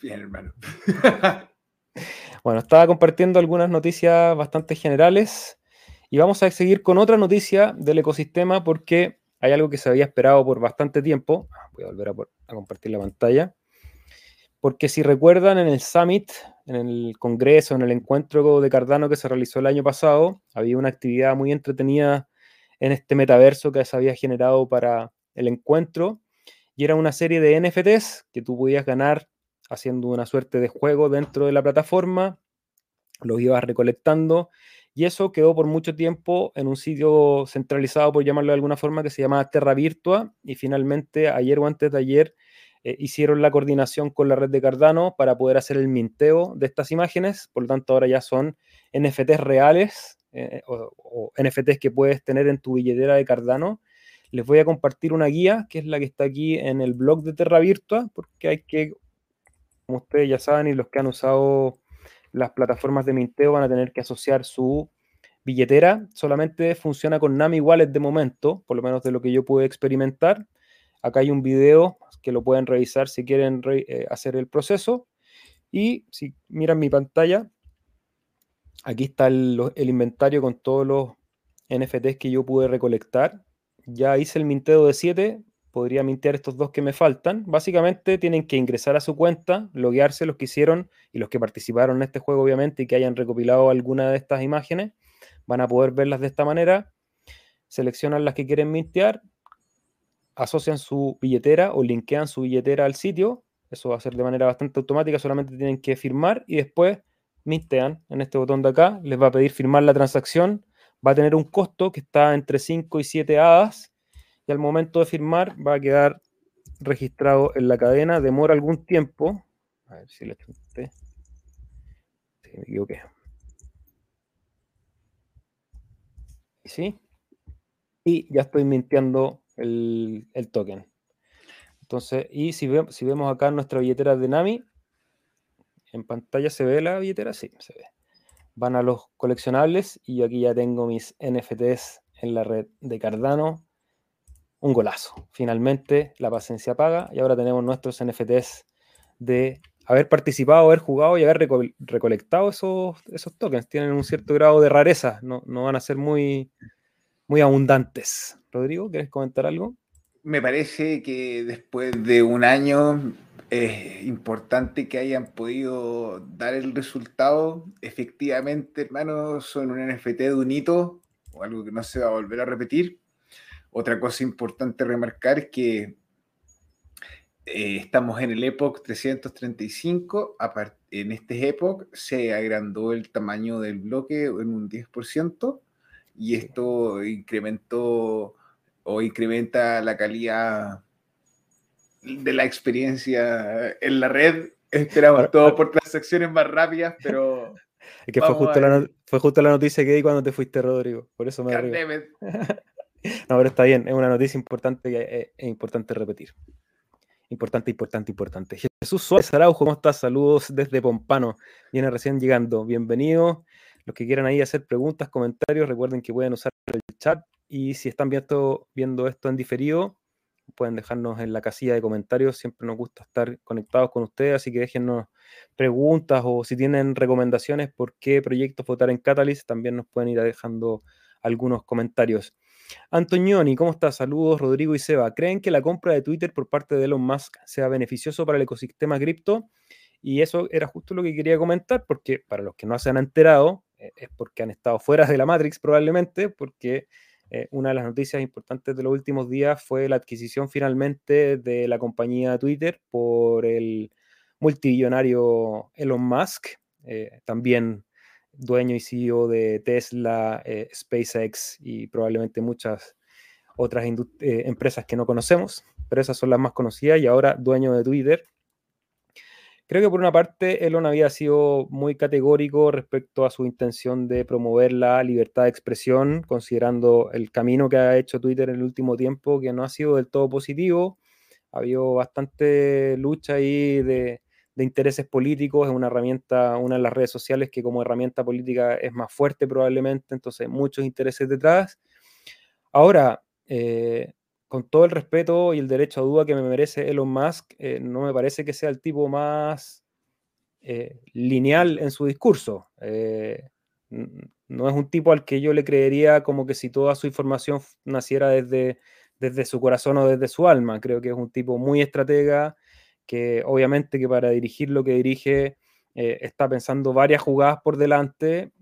bien, hermano. bueno, estaba compartiendo algunas noticias bastante generales y vamos a seguir con otra noticia del ecosistema porque hay algo que se había esperado por bastante tiempo. Voy a volver a compartir la pantalla porque si recuerdan en el summit, en el congreso, en el encuentro de Cardano que se realizó el año pasado, había una actividad muy entretenida en este metaverso que se había generado para el encuentro y era una serie de NFTs que tú podías ganar haciendo una suerte de juego dentro de la plataforma, los ibas recolectando y eso quedó por mucho tiempo en un sitio centralizado, por llamarlo de alguna forma, que se llamaba Terra Virtua y finalmente ayer o antes de ayer eh, hicieron la coordinación con la red de Cardano para poder hacer el minteo de estas imágenes, por lo tanto ahora ya son NFTs reales eh, o, NFTs que puedes tener en tu billetera de Cardano. Les voy a compartir una guía, que es la que está aquí en el blog de Terra Virtua, porque hay que, como ustedes ya saben, y los que han usado las plataformas de minteo van a tener que asociar su billetera. Solamente funciona con Nami Wallet de momento, por lo menos de lo que yo pude experimentar. Acá hay un video que lo pueden revisar si quieren eh, hacer el proceso. Y si miran mi pantalla, aquí está el, inventario con todos los NFTs que yo pude recolectar. Ya hice el minteo de 7, podría mintear estos dos que me faltan. Básicamente tienen que ingresar a su cuenta, loguearse los que hicieron y los que participaron en este juego, obviamente, y que hayan recopilado alguna de estas imágenes. Van a poder verlas de esta manera. Seleccionan las que quieren mintear, asocian su billetera o linkean su billetera al sitio. Eso va a ser de manera bastante automática, solamente tienen que firmar y después mintean en este botón de acá. Les va a pedir firmar la transacción. Va a tener un costo que está entre 5 y 7 hadas y al momento de firmar va a quedar registrado en la cadena. Demora algún tiempo. A ver si le chunté. Sí, me equivoqué. ¿Sí? Y ya estoy mintiendo el, token. Entonces, y si, si vemos acá nuestra billetera de Nami, en pantalla se ve la billetera, sí, se ve. Van a los coleccionables y aquí ya tengo mis NFTs en la red de Cardano. Un golazo. Finalmente la paciencia paga y ahora tenemos nuestros NFTs de haber participado, haber jugado y haber recolectado esos, esos tokens. Tienen un cierto grado de rareza, no, no van a ser muy, muy abundantes. Rodrigo, ¿quieres comentar algo? Me parece que después de un año es importante que hayan podido dar el resultado. Efectivamente, hermano, son un NFT de un hito, o algo que no se va a volver a repetir. Otra cosa importante remarcar es que eh, estamos en el Epoch 335. En este Epoch se agrandó el tamaño del bloque en un 10% y esto incrementó o incrementa la calidad de la experiencia en la red. Esperamos todo por transacciones más rápidas, pero... Es que fue justo, la, fue justo la noticia que di cuando te fuiste, Rodrigo. Por eso me No, pero está bien. Es una noticia importante que es, importante repetir. Importante, importante, importante. Jesús Suárez Araujo, ¿cómo estás? Saludos desde Pompano. Viene recién llegando. Bienvenido. Los que quieran ahí hacer preguntas, comentarios, recuerden que pueden usar el chat y si están viendo, viendo esto en diferido, pueden dejarnos en la casilla de comentarios. Siempre nos gusta estar conectados con ustedes, así que déjennos preguntas o si tienen recomendaciones por qué proyectos votar en Catalyst, también nos pueden ir dejando algunos comentarios. Antonioni, ¿cómo estás? Saludos, Rodrigo y Seba. ¿Creen que la compra de Twitter por parte de Elon Musk sea beneficioso para el ecosistema cripto? Y eso era justo lo que quería comentar, porque para los que no se han enterado, eh, es porque han estado fuera de la Matrix probablemente, porque eh, una de las noticias importantes de los últimos días fue la adquisición finalmente de la compañía Twitter por el multimillonario Elon Musk, eh, también dueño y CEO de Tesla, SpaceX y probablemente muchas otras empresas que no conocemos, pero esas son las más conocidas y ahora dueño de Twitter. Creo que por una parte Elon había sido muy categórico respecto a su intención de promover la libertad de expresión, considerando el camino que ha hecho Twitter en el último tiempo, que no ha sido del todo positivo. Ha habido bastante lucha ahí de, de intereses políticos, es una herramienta, una de las redes sociales que como herramienta política es más fuerte probablemente, entonces muchos intereses detrás. Ahora, eh, con todo el respeto y el derecho a duda que me merece Elon Musk, eh, no me parece que sea el tipo más eh, lineal en su discurso. No es un tipo al que yo le creería como que si toda su información naciera desde, desde su corazón o desde su alma. Creo que es un tipo muy estratega, que obviamente que para dirigir lo que dirige está pensando varias jugadas por delante.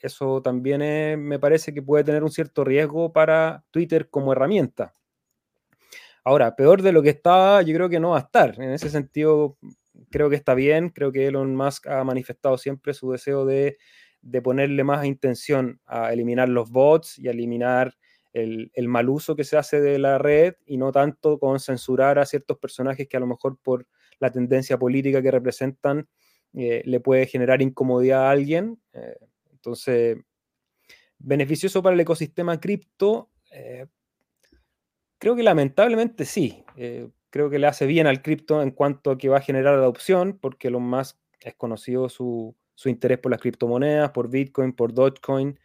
eso también me parece que puede tener un cierto riesgo para Twitter como herramienta. Ahora, peor de lo que estaba, yo creo que no va a estar. En ese sentido, creo que está bien. Creo que Elon Musk ha manifestado siempre su deseo de, ponerle más intención a eliminar los bots y a eliminar el, mal uso que se hace de la red y no tanto con censurar a ciertos personajes que a lo mejor por la tendencia política que representan eh, le puede generar incomodidad a alguien. Eh, entonces, beneficioso para el ecosistema cripto, eh, Creo que lamentablemente sí. Creo que le hace bien al cripto en cuanto a que va a generar adopción, porque lo más es conocido su, interés por las criptomonedas, por Bitcoin, por Dogecoin.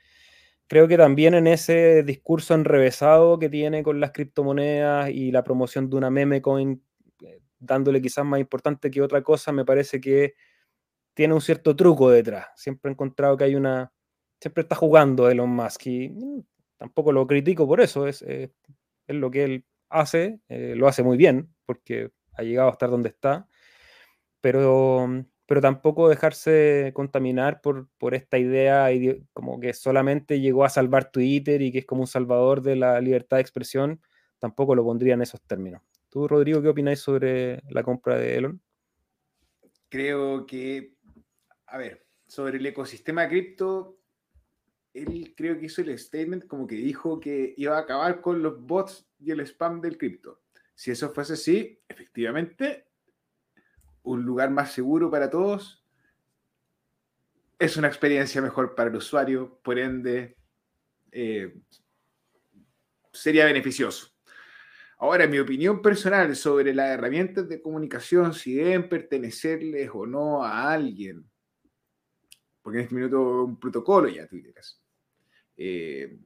Creo que también en ese discurso enrevesado que tiene con las criptomonedas y la promoción de una meme coin, eh, dándole quizás más importante que otra cosa, me parece que tiene un cierto truco detrás. Siempre he encontrado que hay una. Siempre está jugando Elon Musk y mm, tampoco lo critico por eso. Es, es lo que él hace, eh, lo hace muy bien, porque ha llegado a estar donde está, pero, pero tampoco dejarse contaminar por, por esta idea como que solamente llegó a salvar Twitter y que es como un salvador de la libertad de expresión, tampoco lo pondría en esos términos. ¿Tú, Rodrigo, qué opináis sobre la compra de Elon? Creo que, a ver, sobre el ecosistema cripto, él creo que hizo el statement como que dijo que iba a acabar con los bots y el spam del cripto. Si eso fuese así, efectivamente, un lugar más seguro para todos es una experiencia mejor para el usuario, por ende, eh, sería beneficioso. Ahora, mi opinión personal sobre las herramientas de comunicación, si deben pertenecerles o no a alguien, porque en este minuto un protocolo ya Twitter eh,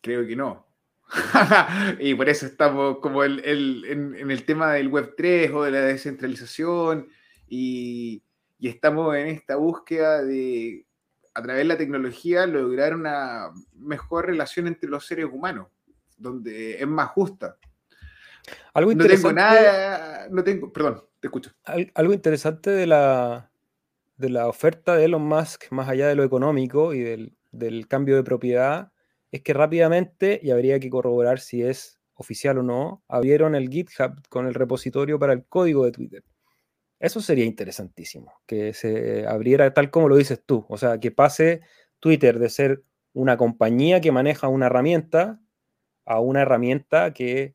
creo que no. y por eso estamos como el, en, el tema del Web3 o de la descentralización y, estamos en esta búsqueda de, a través de la tecnología, lograr una mejor relación entre los seres humanos, donde es más justa. Algo no tengo nada, no tengo, perdón, te escucho. Algo interesante de la, de la oferta de Elon Musk, más allá de lo económico y del, del cambio de propiedad es que rápidamente, y habría que corroborar si es oficial o no, abrieron el GitHub con el repositorio para el código de Twitter. Eso sería interesantísimo, que se abriera tal como lo dices tú, o sea, que pase Twitter de ser una compañía que maneja una herramienta a una herramienta que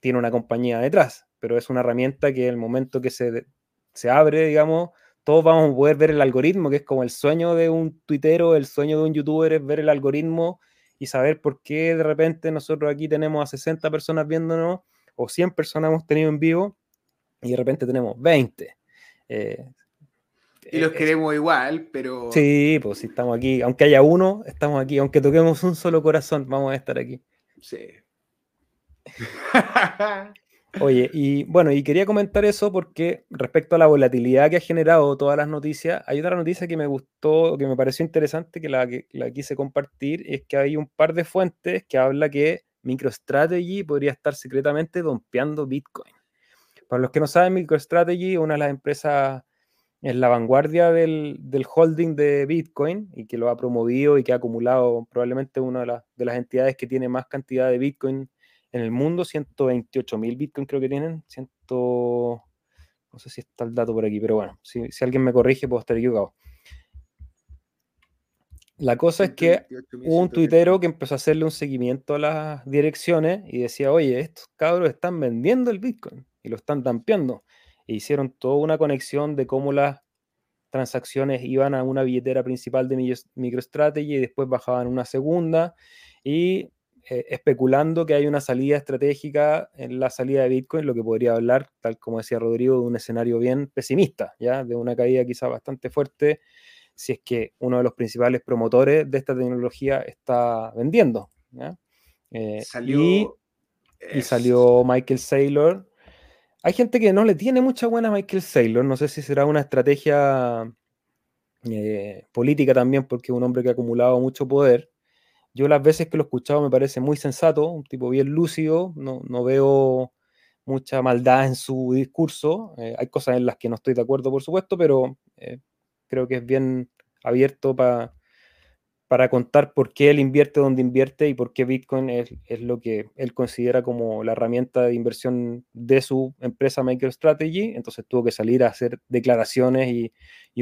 tiene una compañía detrás, pero es una herramienta que el momento que se, se abre, digamos, todos vamos a poder ver el algoritmo, que es como el sueño de un tuitero, el sueño de un youtuber es ver el algoritmo y saber por qué de repente nosotros aquí tenemos a 60 personas viéndonos o 100 personas hemos tenido en vivo y de repente tenemos 20. Eh, y los queremos igual, pero... Sí, pues si estamos aquí, aunque haya uno, estamos aquí, aunque toquemos un solo corazón, vamos a estar aquí. Sí. Oye, y bueno, y quería comentar eso porque respecto a la volatilidad que ha generado todas las noticias, hay otra noticia que me gustó, que me pareció interesante, que la, que la quise compartir, es que hay un par de fuentes que habla que MicroStrategy podría estar secretamente dompeando Bitcoin. Para los que no saben, MicroStrategy es una de las empresas en la vanguardia del, holding de Bitcoin y que lo ha promovido y que ha acumulado probablemente una de, de las entidades que tiene más cantidad de Bitcoin en el mundo, 128 mil Bitcoin creo que tienen, 100, no sé si está el dato por aquí, pero bueno, si, alguien me corrige puedo estar equivocado. La cosa es que hubo un tuitero que empezó a hacerle un seguimiento a las direcciones y decía, oye, estos cabros están vendiendo el Bitcoin y lo están dampeando. E hicieron toda una conexión de cómo las transacciones iban a una billetera principal de MicroStrategy y después bajaban una segunda y eh, especulando que hay una salida estratégica en la salida de Bitcoin, lo que podría hablar, tal como decía Rodrigo, de un escenario bien pesimista, ¿ya? de una caída quizá bastante fuerte si es que uno de los principales promotores de esta tecnología está vendiendo. Eh, salió, y, salió Michael Saylor. Hay gente que no le tiene mucha buena a Michael Saylor, no sé si será una estrategia eh, política también, porque es un hombre que ha acumulado mucho poder, yo las veces que lo he escuchado me parece muy sensato, un tipo bien lúcido, no, veo mucha maldad en su discurso. Eh, hay cosas en las que no estoy de acuerdo, por supuesto, pero eh, creo que es bien abierto para para contar por qué él invierte donde invierte y por qué Bitcoin es, lo que él considera como la herramienta de inversión de su empresa MicroStrategy. Entonces tuvo que salir a hacer declaraciones y,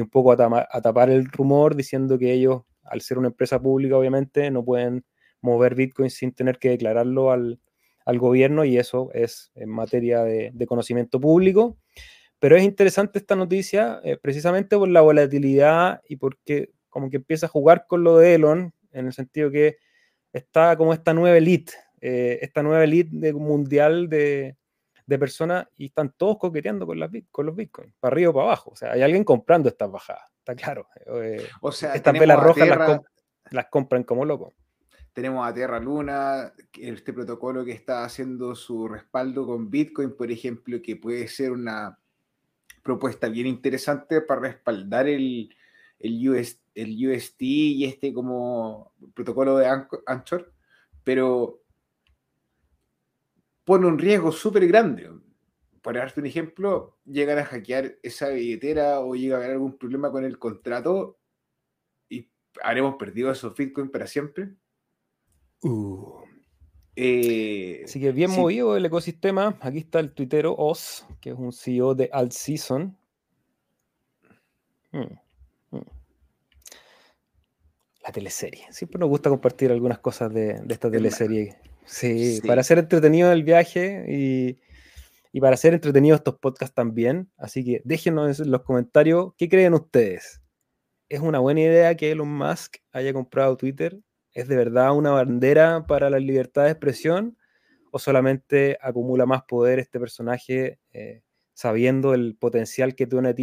un poco a, tapar el rumor diciendo que ellos al ser una empresa pública, obviamente, no pueden mover Bitcoin sin tener que declararlo al, gobierno y eso es en materia de, conocimiento público. Pero es interesante esta noticia eh, precisamente por la volatilidad y porque como que empieza a jugar con lo de Elon, en el sentido que está como esta nueva elite, eh, esta nueva elite mundial de, personas y están todos coqueteando con, las, con los bitcoins, para arriba o para abajo. O sea, hay alguien comprando estas bajadas está claro. Eh, o sea, estas velas rojas las, compran como locos. Tenemos a Tierra Luna, este protocolo que está haciendo su respaldo con Bitcoin, por ejemplo, que puede ser una propuesta bien interesante para respaldar el, el, el UST y este como protocolo de Anchor, pero pone un riesgo súper grande por darte un ejemplo, llegan a hackear esa billetera o llega a haber algún problema con el contrato y habremos perdido esos Bitcoin para siempre. Uh. Eh, Así que bien movido el ecosistema. Aquí está el tuitero Oz, que es un CEO de Alt Season. Hmm, hmm. La teleserie. Siempre nos gusta compartir algunas cosas de, esta teleserie. Sí, sí, para hacer entretenido el viaje y y para hacer entretenidos estos podcasts también. Así que déjenos en los comentarios qué creen ustedes. ¿Es una buena idea que Elon Musk haya comprado Twitter? ¿Es de verdad una bandera para la libertad de expresión? ¿O solamente acumula más poder este personaje eh, sabiendo el potencial que tiene,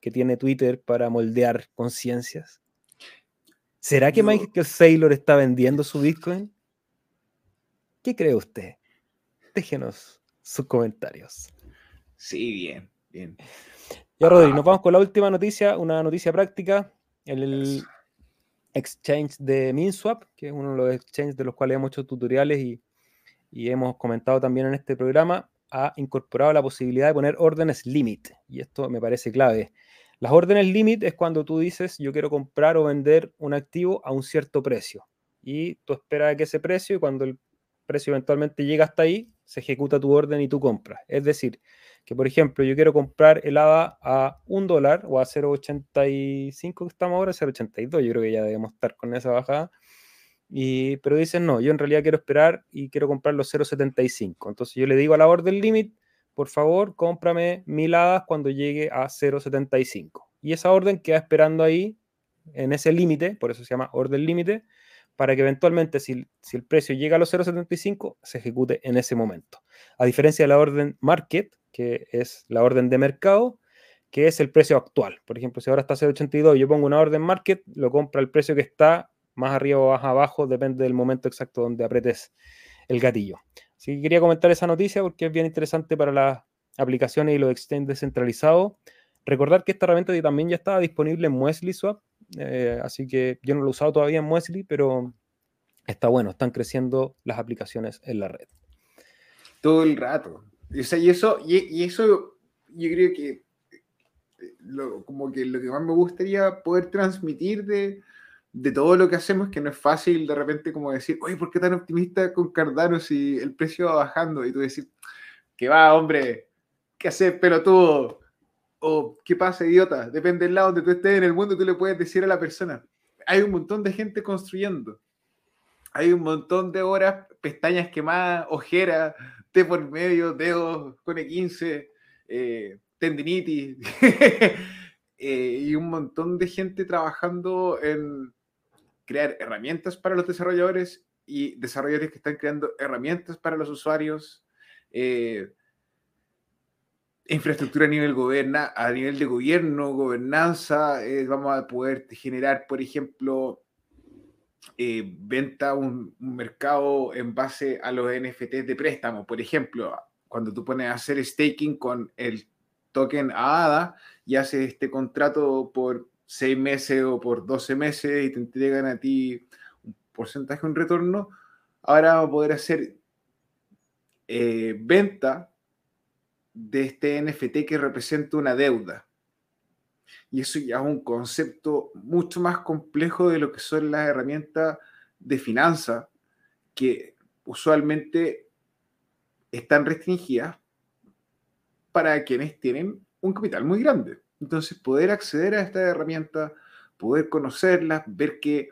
que tiene Twitter para moldear conciencias? ¿Será que Michael Saylor está vendiendo su Bitcoin? ¿Qué cree usted? Déjenos sus comentarios. Sí, bien, bien. Ya, Rodri, nos vamos con la última noticia, una noticia práctica. El, exchange de MinSwap, que es uno de los exchanges de los cuales hemos hecho tutoriales y, y hemos comentado también en este programa, ha incorporado la posibilidad de poner órdenes limit. Y esto me parece clave. Las órdenes limit es cuando tú dices yo quiero comprar o vender un activo a un cierto precio. Y tú esperas que ese precio y cuando el precio eventualmente llega hasta ahí, se ejecuta tu orden y tú compras. Es decir, que por ejemplo yo quiero comprar el ADA a un dólar o a 0.85 que estamos ahora, 0.82, yo creo que ya debemos estar con esa bajada. Y, pero dicen, no, yo en realidad quiero esperar y quiero comprar los 0.75. Entonces yo le digo a la orden limit, por favor, cómprame mil hadas cuando llegue a 0.75. Y esa orden queda esperando ahí, en ese límite, por eso se llama orden límite, para que eventualmente si, el precio llega a los 0.75 se ejecute en ese momento. A diferencia de la orden market, que es la orden de mercado, que es el precio actual. Por ejemplo, si ahora está 0.82 yo pongo una orden market, lo compra el precio que está más arriba o más abajo, depende del momento exacto donde apretes el gatillo. Así que quería comentar esa noticia porque es bien interesante para las aplicaciones y los exchanges descentralizados. Recordar que esta herramienta también ya estaba disponible en Muesli Swap, eh, así que yo no lo he usado todavía en Muesli, pero está bueno, están creciendo las aplicaciones en la red. Todo el rato. y eso, y, eso yo creo que lo, como que lo que más me gustaría poder transmitir de, todo lo que hacemos es que no es fácil de repente como decir, oye, ¿por qué tan optimista con Cardano si el precio va bajando? Y tú decir, que va, hombre, ¿qué haces, pelotudo? O, ¿qué pasa, idiota? Depende del lado donde tú estés en el mundo, tú le puedes decir a la persona. Hay un montón de gente construyendo. Hay un montón de horas, pestañas quemadas, ojeras, T por medio, dedos con E15, eh, tendinitis, eh, y un montón de gente trabajando en crear herramientas para los desarrolladores y desarrolladores que están creando herramientas para los usuarios. Eh, infraestructura a nivel, goberna, a nivel de gobierno, gobernanza, vamos a poder generar, por ejemplo, eh, venta un, mercado en base a los NFTs de préstamo. Por ejemplo, cuando tú pones a hacer staking con el token ADA y haces este contrato por seis meses o por 12 meses y te entregan a ti un porcentaje, un retorno, ahora vamos a poder hacer eh, venta de este NFT que representa una deuda. Y eso ya es un concepto mucho más complejo de lo que son las herramientas de finanzas, que usualmente están restringidas para quienes tienen un capital muy grande. Entonces, poder acceder a estas herramientas, poder conocerlas, ver que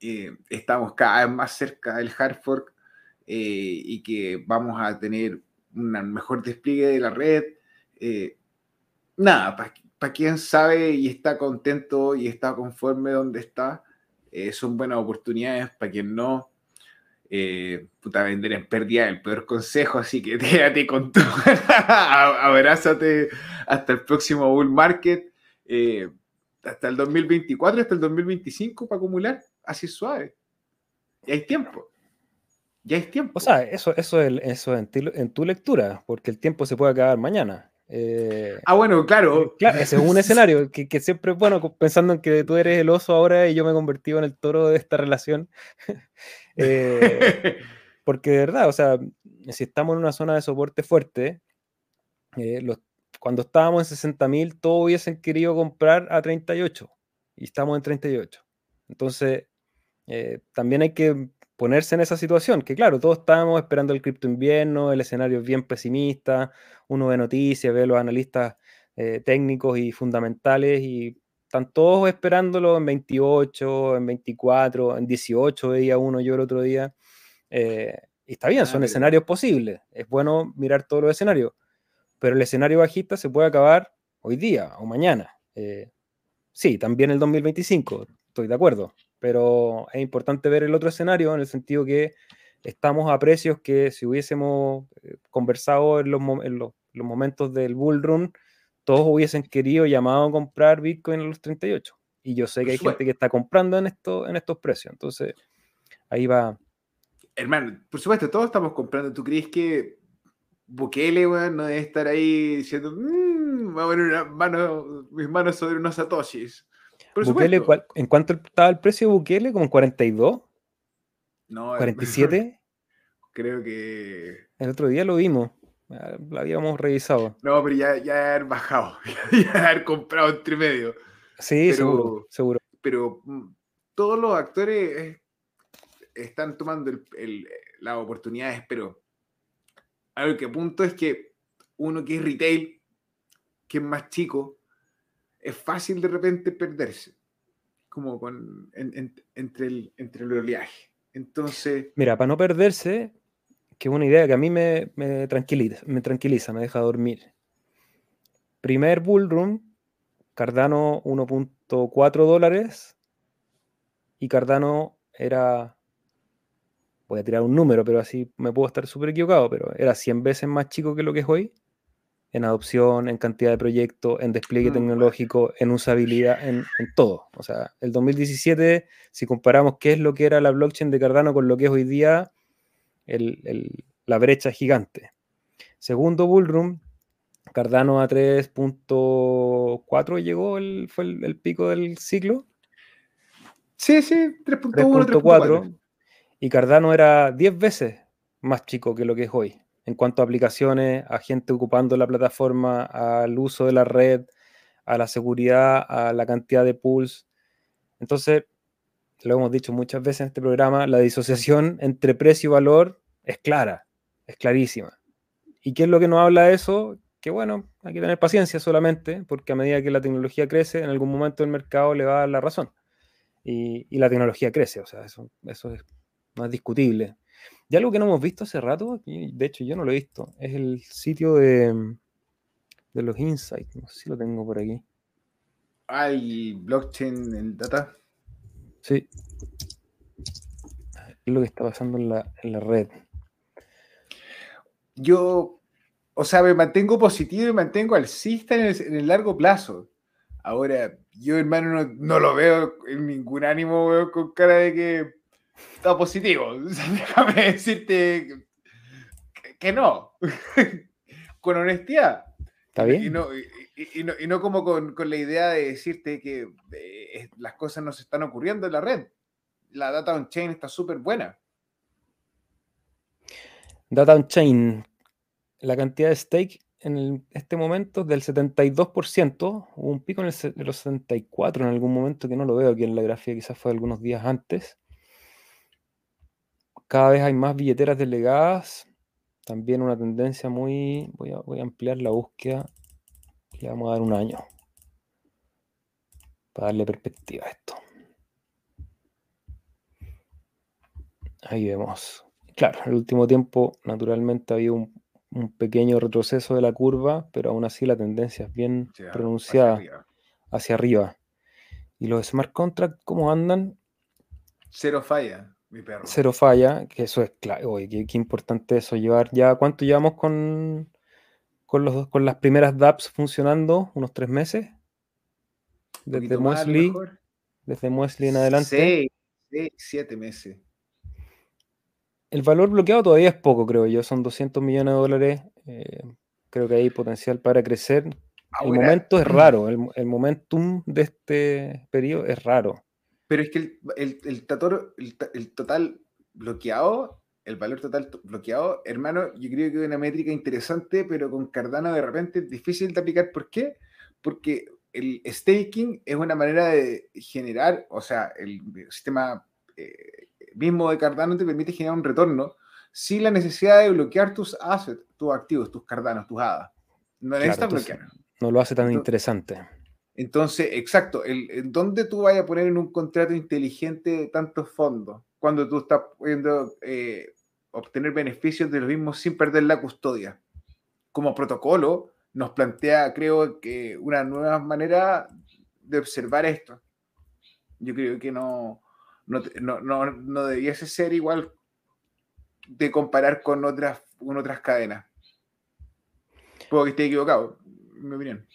eh, estamos cada vez más cerca del hard fork eh, y que vamos a tener un mejor despliegue de la red. Eh, nada, para para quien sabe y está contento y está conforme donde está, eh, son buenas oportunidades. Para quien no, eh, puta, vender en pérdida el peor consejo, así que quédate con todo. Abrázate hasta el próximo bull market, eh, hasta el 2024, hasta el 2025 para acumular, así suave. Y hay tiempo. Ya hay tiempo. O sea, eso, eso, es, eso en tu lectura, porque el tiempo se puede acabar mañana. Eh, ah, bueno, claro. Eh, claro, ese es un escenario que, que, siempre, bueno, pensando en que tú eres el oso ahora y yo me he convertido en el toro de esta relación. Eh, porque de verdad, o sea, si estamos en una zona de soporte fuerte, los, cuando estábamos en 60.000, todos hubiesen querido comprar a 38 y estamos en 38. Entonces, también hay que ponerse en esa situación, que claro, todos estábamos esperando el cripto invierno, el escenario es bien pesimista, uno ve noticias, ve los analistas eh, técnicos y fundamentales y están todos esperándolo en 28, en 24, en 18 veía uno yo el otro día. Eh, y está bien, son escenarios posibles, es bueno mirar todos los escenarios, pero el escenario bajista se puede acabar hoy día o mañana. Eh, sí, también el 2025, estoy de acuerdo, pero es importante ver el otro escenario en el sentido que estamos a precios que si hubiésemos eh, conversado en los, momentos del bull run, todos hubiesen querido llamado a comprar Bitcoin a los 38. Y yo sé que hay gente que está comprando en, esto, en estos precios. Entonces, ahí va. Hermano, por supuesto, todos estamos comprando. ¿Tú crees que Bukele, no debe estar ahí diciendo, mmm, va a poner mano, mis manos sobre unos satoshis? ¿En cuánto estaba el precio de Bukele? ¿Como 42? No, ¿47? Creo que. El otro día lo vimos. Lo habíamos revisado. No, pero ya, ya haber bajado. ya haber comprado entre medio. Sí, seguro, seguro. Pero mm, todos los actores están tomando las oportunidades, pero algo que apunto es que uno que es retail, que es más chico, es fácil de repente perderse, como con, entre, el, entre el oleaje. Entonces... Mira, para no perderse, que es una idea que a mí me, tranquiliza, me tranquiliza, me deja dormir. Primer bullrun, Cardano 1.4 dólares y Cardano era, voy a tirar un número, pero así me puedo estar súper equivocado, pero era 100 veces más chico que lo que es hoy en adopción, en cantidad de proyectos, en despliegue mm, tecnológico, en usabilidad, en, todo. O sea, el 2017, si comparamos qué es lo que era la blockchain de Cardano con lo que es hoy día, la brecha gigante. Segundo bullroom, Cardano a 3.4 llegó, el, fue el, pico del ciclo. Sí, sí, 3.1, 3.4. Y Cardano era 10 veces más chico que lo que es hoy en cuanto a aplicaciones, a gente ocupando la plataforma, al uso de la red, a la seguridad, a la cantidad de pools. Entonces, lo hemos dicho muchas veces en este programa, la disociación entre precio y valor es clara, es clarísima. ¿Y qué es lo que nos habla de eso? Que bueno, hay que tener paciencia solamente, porque a medida que la tecnología crece, en algún momento el mercado le va a dar la razón. Y, la tecnología crece, o sea, eso, eso es más discutible. Y algo que no hemos visto hace rato, de hecho yo no lo he visto, es el sitio de, de los insights. No sé si lo tengo por aquí. Hay blockchain en data. Sí. Es lo que está pasando en la, en la red. Yo, o sea, me mantengo positivo y mantengo alcista en el, en el largo plazo. Ahora, yo, hermano, no, no, lo veo en ningún ánimo, veo con cara de que está positivo. déjame decirte que, no. con honestidad. Está bien. Y no, y, no, como con, la idea de decirte que eh, las cosas no se están ocurriendo en la red. La data on chain está súper buena. Data on chain, la cantidad de stake en este momento es del 72%, hubo un pico en el, de los 74 en algún momento que no lo veo aquí en la gráfica, quizás fue algunos días antes. Cada vez hay más billeteras delegadas. También una tendencia muy... Voy a, voy a ampliar la búsqueda. Le vamos a dar un año. Para darle perspectiva a esto. Ahí vemos. Claro, en el último tiempo, naturalmente, había un, un pequeño retroceso de la curva, pero aún así la tendencia es bien pronunciada hacia arriba. ¿Y los smart contracts cómo andan? Cero falla. Cero falla, que eso es claro. Oye, qué, importante eso. Llevar ya, ¿cuánto llevamos con, con, los, con las primeras DApps funcionando? ¿Unos tres meses? Desde Muesli. Desde Muesli en adelante. Seis, siete meses. El valor bloqueado todavía es poco, creo yo. Son 200 millones de dólares. Eh, creo que hay potencial para crecer. el momento es raro. El, el momentum de este periodo es raro. Pero es que el, el, el, el, total bloqueado, el valor total bloqueado, hermano, yo creo que es una métrica interesante, pero con Cardano de repente es difícil de aplicar. ¿Por qué? Porque el staking es una manera de generar, o sea, el sistema eh, mismo de Cardano te permite generar un retorno sin la necesidad de bloquear tus assets, tus activos, tus Cardanos, tus hadas. No necesitas bloquear. No lo hace tan interesante. Entonces, exacto, el, ¿dónde tú vas a poner en un contrato inteligente tantos fondos? Cuando tú estás pudiendo eh, obtener beneficios de los mismos sin perder la custodia. Como protocolo, nos plantea, creo que, una nueva manera de observar esto. Yo creo que no, no, no, no, debiese ser igual de comparar con otras, con otras cadenas. Puedo que esté equivocado, en mi opinión.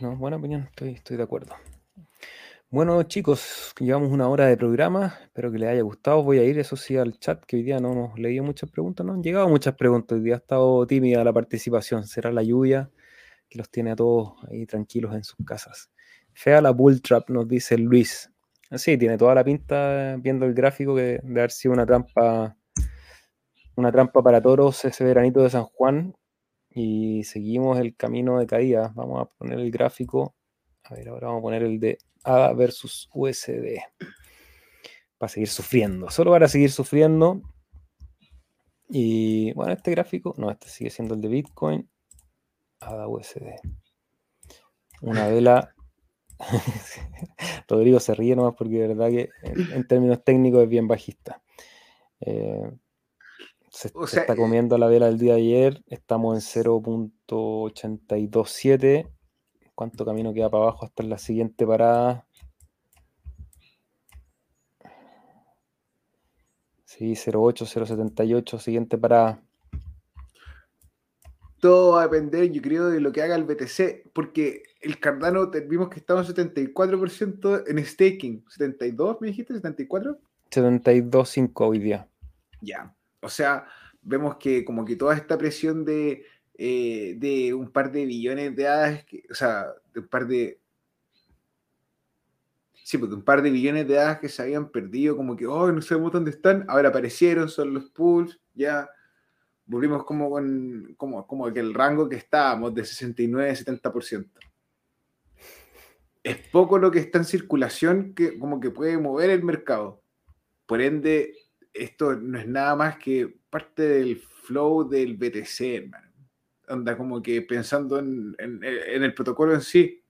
No, buena opinión, estoy, de acuerdo. Bueno, chicos, llevamos una hora de programa. Espero que les haya gustado. Voy a ir, eso sí, al chat, que hoy día no hemos leído muchas preguntas. No han llegado muchas preguntas. Hoy día ha estado tímida la participación. ¿Será la lluvia que los tiene a todos ahí tranquilos en sus casas? Fea la bull trap, nos dice Luis. Sí, tiene toda la pinta, viendo el gráfico, que de haber sido una trampa, una trampa para toros ese veranito de San Juan y seguimos el camino de caída. Vamos a poner el gráfico. A ver, ahora vamos a poner el de A versus USD. Para seguir sufriendo. Solo para seguir sufriendo. Y bueno, este gráfico, no, este sigue siendo el de Bitcoin. ADA USD. Una vela. Rodrigo se ríe nomás porque de verdad que en, términos técnicos es bien bajista. Eh, se, está eh, comiendo la vela del día de ayer. Estamos en 0.827. ¿Cuánto camino queda para abajo hasta la siguiente parada? Sí, 0.8, 0.78, siguiente parada. Todo va a depender, yo creo, de lo que haga el BTC, porque el Cardano vimos que estaba en 74% en staking. ¿72 me dijiste? ¿74? 72.5 hoy día. Ya. O sea, vemos que como que toda esta presión de, eh, de un par de billones de hadas, o sea, de un par de... Sí, porque un par de billones de hadas que se habían perdido, como que, oh, no sabemos dónde están, ahora aparecieron, son los pools, ya volvimos como con como, como el rango que estábamos de 69-70%. Es poco lo que está en circulación que como que puede mover el mercado. Por ende, esto no es nada más que parte del flow del BTC, hermano. Anda como que pensando en, el protocolo en sí.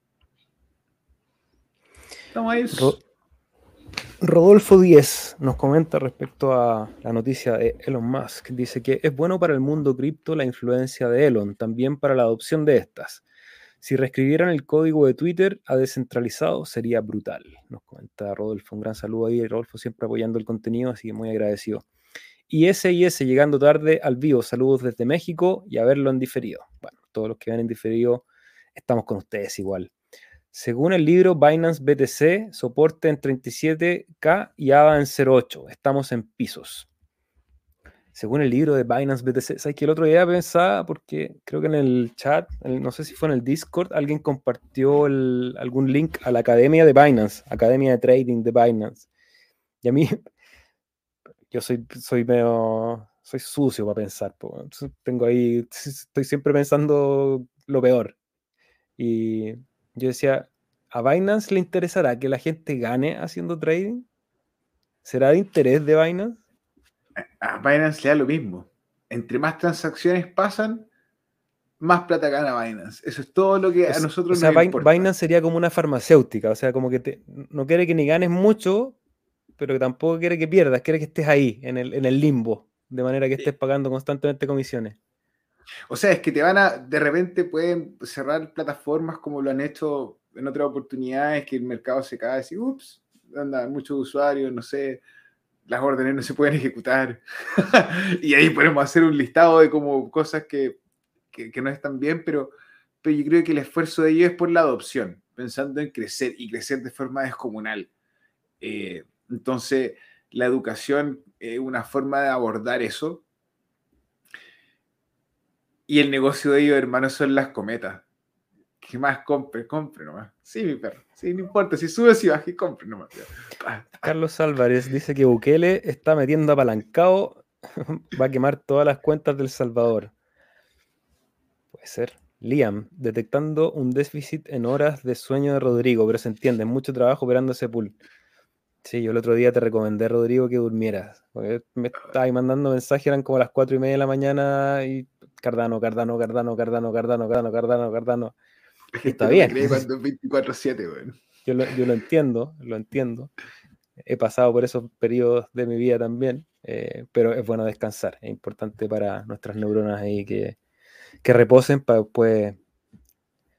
Estamos ahí. Rodolfo Díez nos comenta respecto a la noticia de Elon Musk. Dice que es bueno para el mundo cripto la influencia de Elon, también para la adopción de estas. Si reescribieran el código de Twitter a descentralizado sería brutal. Nos comenta Rodolfo. Un gran saludo ahí. Rodolfo siempre apoyando el contenido, así que muy agradecido. Y ese y ese llegando tarde al vivo. Saludos desde México y a verlo en diferido. Bueno, todos los que ven en diferido estamos con ustedes igual. Según el libro Binance BTC, soporte en 37K y ADA en 0.8. Estamos en pisos. Según el libro de Binance BTC, ¿sabes que el otro día pensaba? Porque creo que en el chat, no sé si fue en el Discord, alguien compartió algún link a la academia de Binance, academia de trading de Binance. Y a mí, yo soy, soy medio, soy sucio para pensar. Tengo ahí, estoy siempre pensando lo peor. Y yo decía, ¿a Binance le interesará que la gente gane haciendo trading? ¿Será de interés de Binance? A Binance le da lo mismo. Entre más transacciones pasan, más plata gana Binance. Eso es todo lo que a nosotros o sea, Binance sería como una farmacéutica, o sea, como que no quiere que ni ganes mucho, pero tampoco quiere que pierdas, quiere que estés ahí, en el, en el limbo, de manera que estés pagando constantemente comisiones. O sea, es que te van a, de repente pueden cerrar plataformas como lo han hecho en otras oportunidades, que el mercado se cae y ups, anda, muchos usuarios, no sé, las órdenes no se pueden ejecutar. y ahí podemos hacer un listado de como cosas que, no están bien, pero, pero yo creo que el esfuerzo de ellos es por la adopción, pensando en crecer y crecer de forma descomunal. Eh, entonces, la educación es una forma de abordar eso y el negocio de ellos, hermanos, son las cometas. ¿Qué más? Compre, compre nomás. Sí, mi perro. Sí, no importa. Si sube, si baja, compre nomás. Carlos Álvarez dice que Bukele está metiendo apalancado. Va a quemar todas las cuentas del Salvador. Puede ser. Liam, detectando un déficit en horas de sueño de Rodrigo, pero se entiende, mucho trabajo operando ese pool. Sí, yo el otro día te recomendé, Rodrigo, que durmieras. me estaba ahí mandando mensajes, eran como las cuatro y media de la mañana y Cardano, Cardano, Cardano, Cardano, Cardano, Cardano, Cardano, Cardano. Está bien. Yo lo, yo lo entiendo, lo entiendo. He pasado por esos periodos de mi vida también, eh, pero es bueno descansar. Es importante para nuestras neuronas ahí que, que reposen para después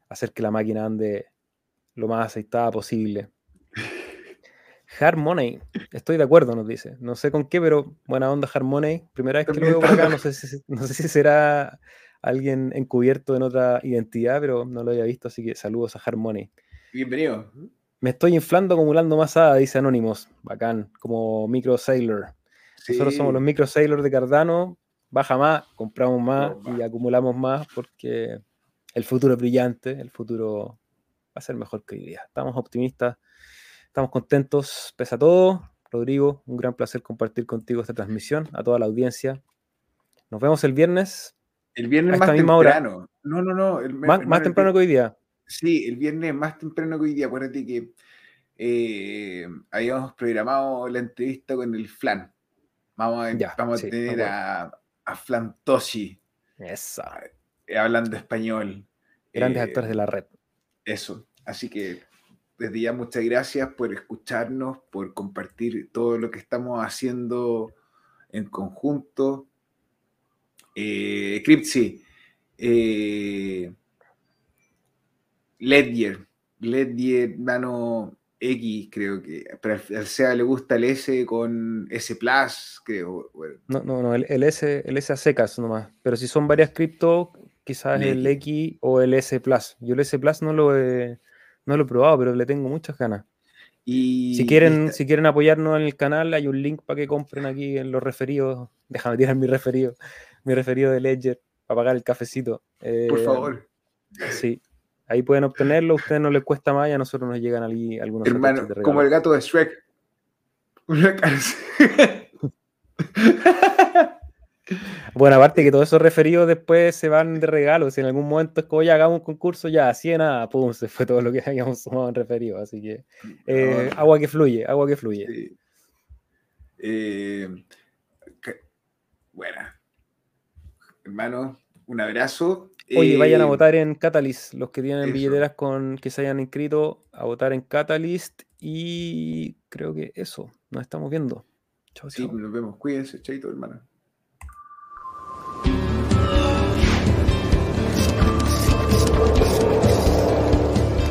hacer que la máquina ande lo más aceitada posible. Harmony, estoy de acuerdo, nos dice. No sé con qué, pero buena onda Harmony. Primera vez que lo veo por acá, no sé, si, no sé si será alguien encubierto en otra identidad, pero no lo había visto, así que saludos a Harmony. Bienvenido. Me estoy inflando acumulando más ADA, dice Anonymous. Bacán, como Micro Sailor. Nosotros somos los Micro Sailor de Cardano. Baja más, compramos más y acumulamos más porque el futuro es brillante, el futuro va a ser mejor que hoy día. Estamos optimistas Estamos contentos, pese a todo. Rodrigo, un gran placer compartir contigo esta transmisión, a toda la audiencia. Nos vemos el viernes. El viernes más temprano. No, no, no. más, temprano que hoy día. Sí, el viernes más temprano que hoy día. Acuérdate que eh, habíamos programado la entrevista con el Flan. Vamos a, vamos a tener a, a Flan Toshi. Esa. Eh, hablando español. Grandes eh, actores de la red. Eso. Así que desde ya muchas gracias por escucharnos, por compartir todo lo que estamos haciendo en conjunto. Eh, Cripsy, eh, Ledger, Ledger Nano X, creo que, pero al SEA le gusta el S con S Plus, creo. No, no, no, el, S, el S a secas nomás, pero si son varias cripto, quizás el X o el S Plus. Yo el S Plus no lo he no lo he probado, pero le tengo muchas ganas. Y si quieren, si quieren apoyarnos en el canal, hay un link para que compren aquí en los referidos. Déjame tirar mi referido, mi referido de Ledger para pagar el cafecito. Por eh, favor. Sí, ahí pueden obtenerlo. A ustedes no les cuesta más y a nosotros nos llegan ahí algunos. Hermano, como el gato de Shrek. Bueno, aparte que todos esos referidos después se van de regalo. Si en algún momento es como ya hagamos un concurso, ya así nada, pum, se fue todo lo que habíamos sumado en referido. Así que eh, agua que fluye, agua que fluye. Eh, buena. Hermano, un abrazo. Oye, vayan a eh, votar en Catalyst, los que tienen billeteras con que se hayan inscrito, a votar en Catalyst. Y creo que eso, nos estamos viendo. Chao, sí, nos vemos. Cuídense, chaito, hermano.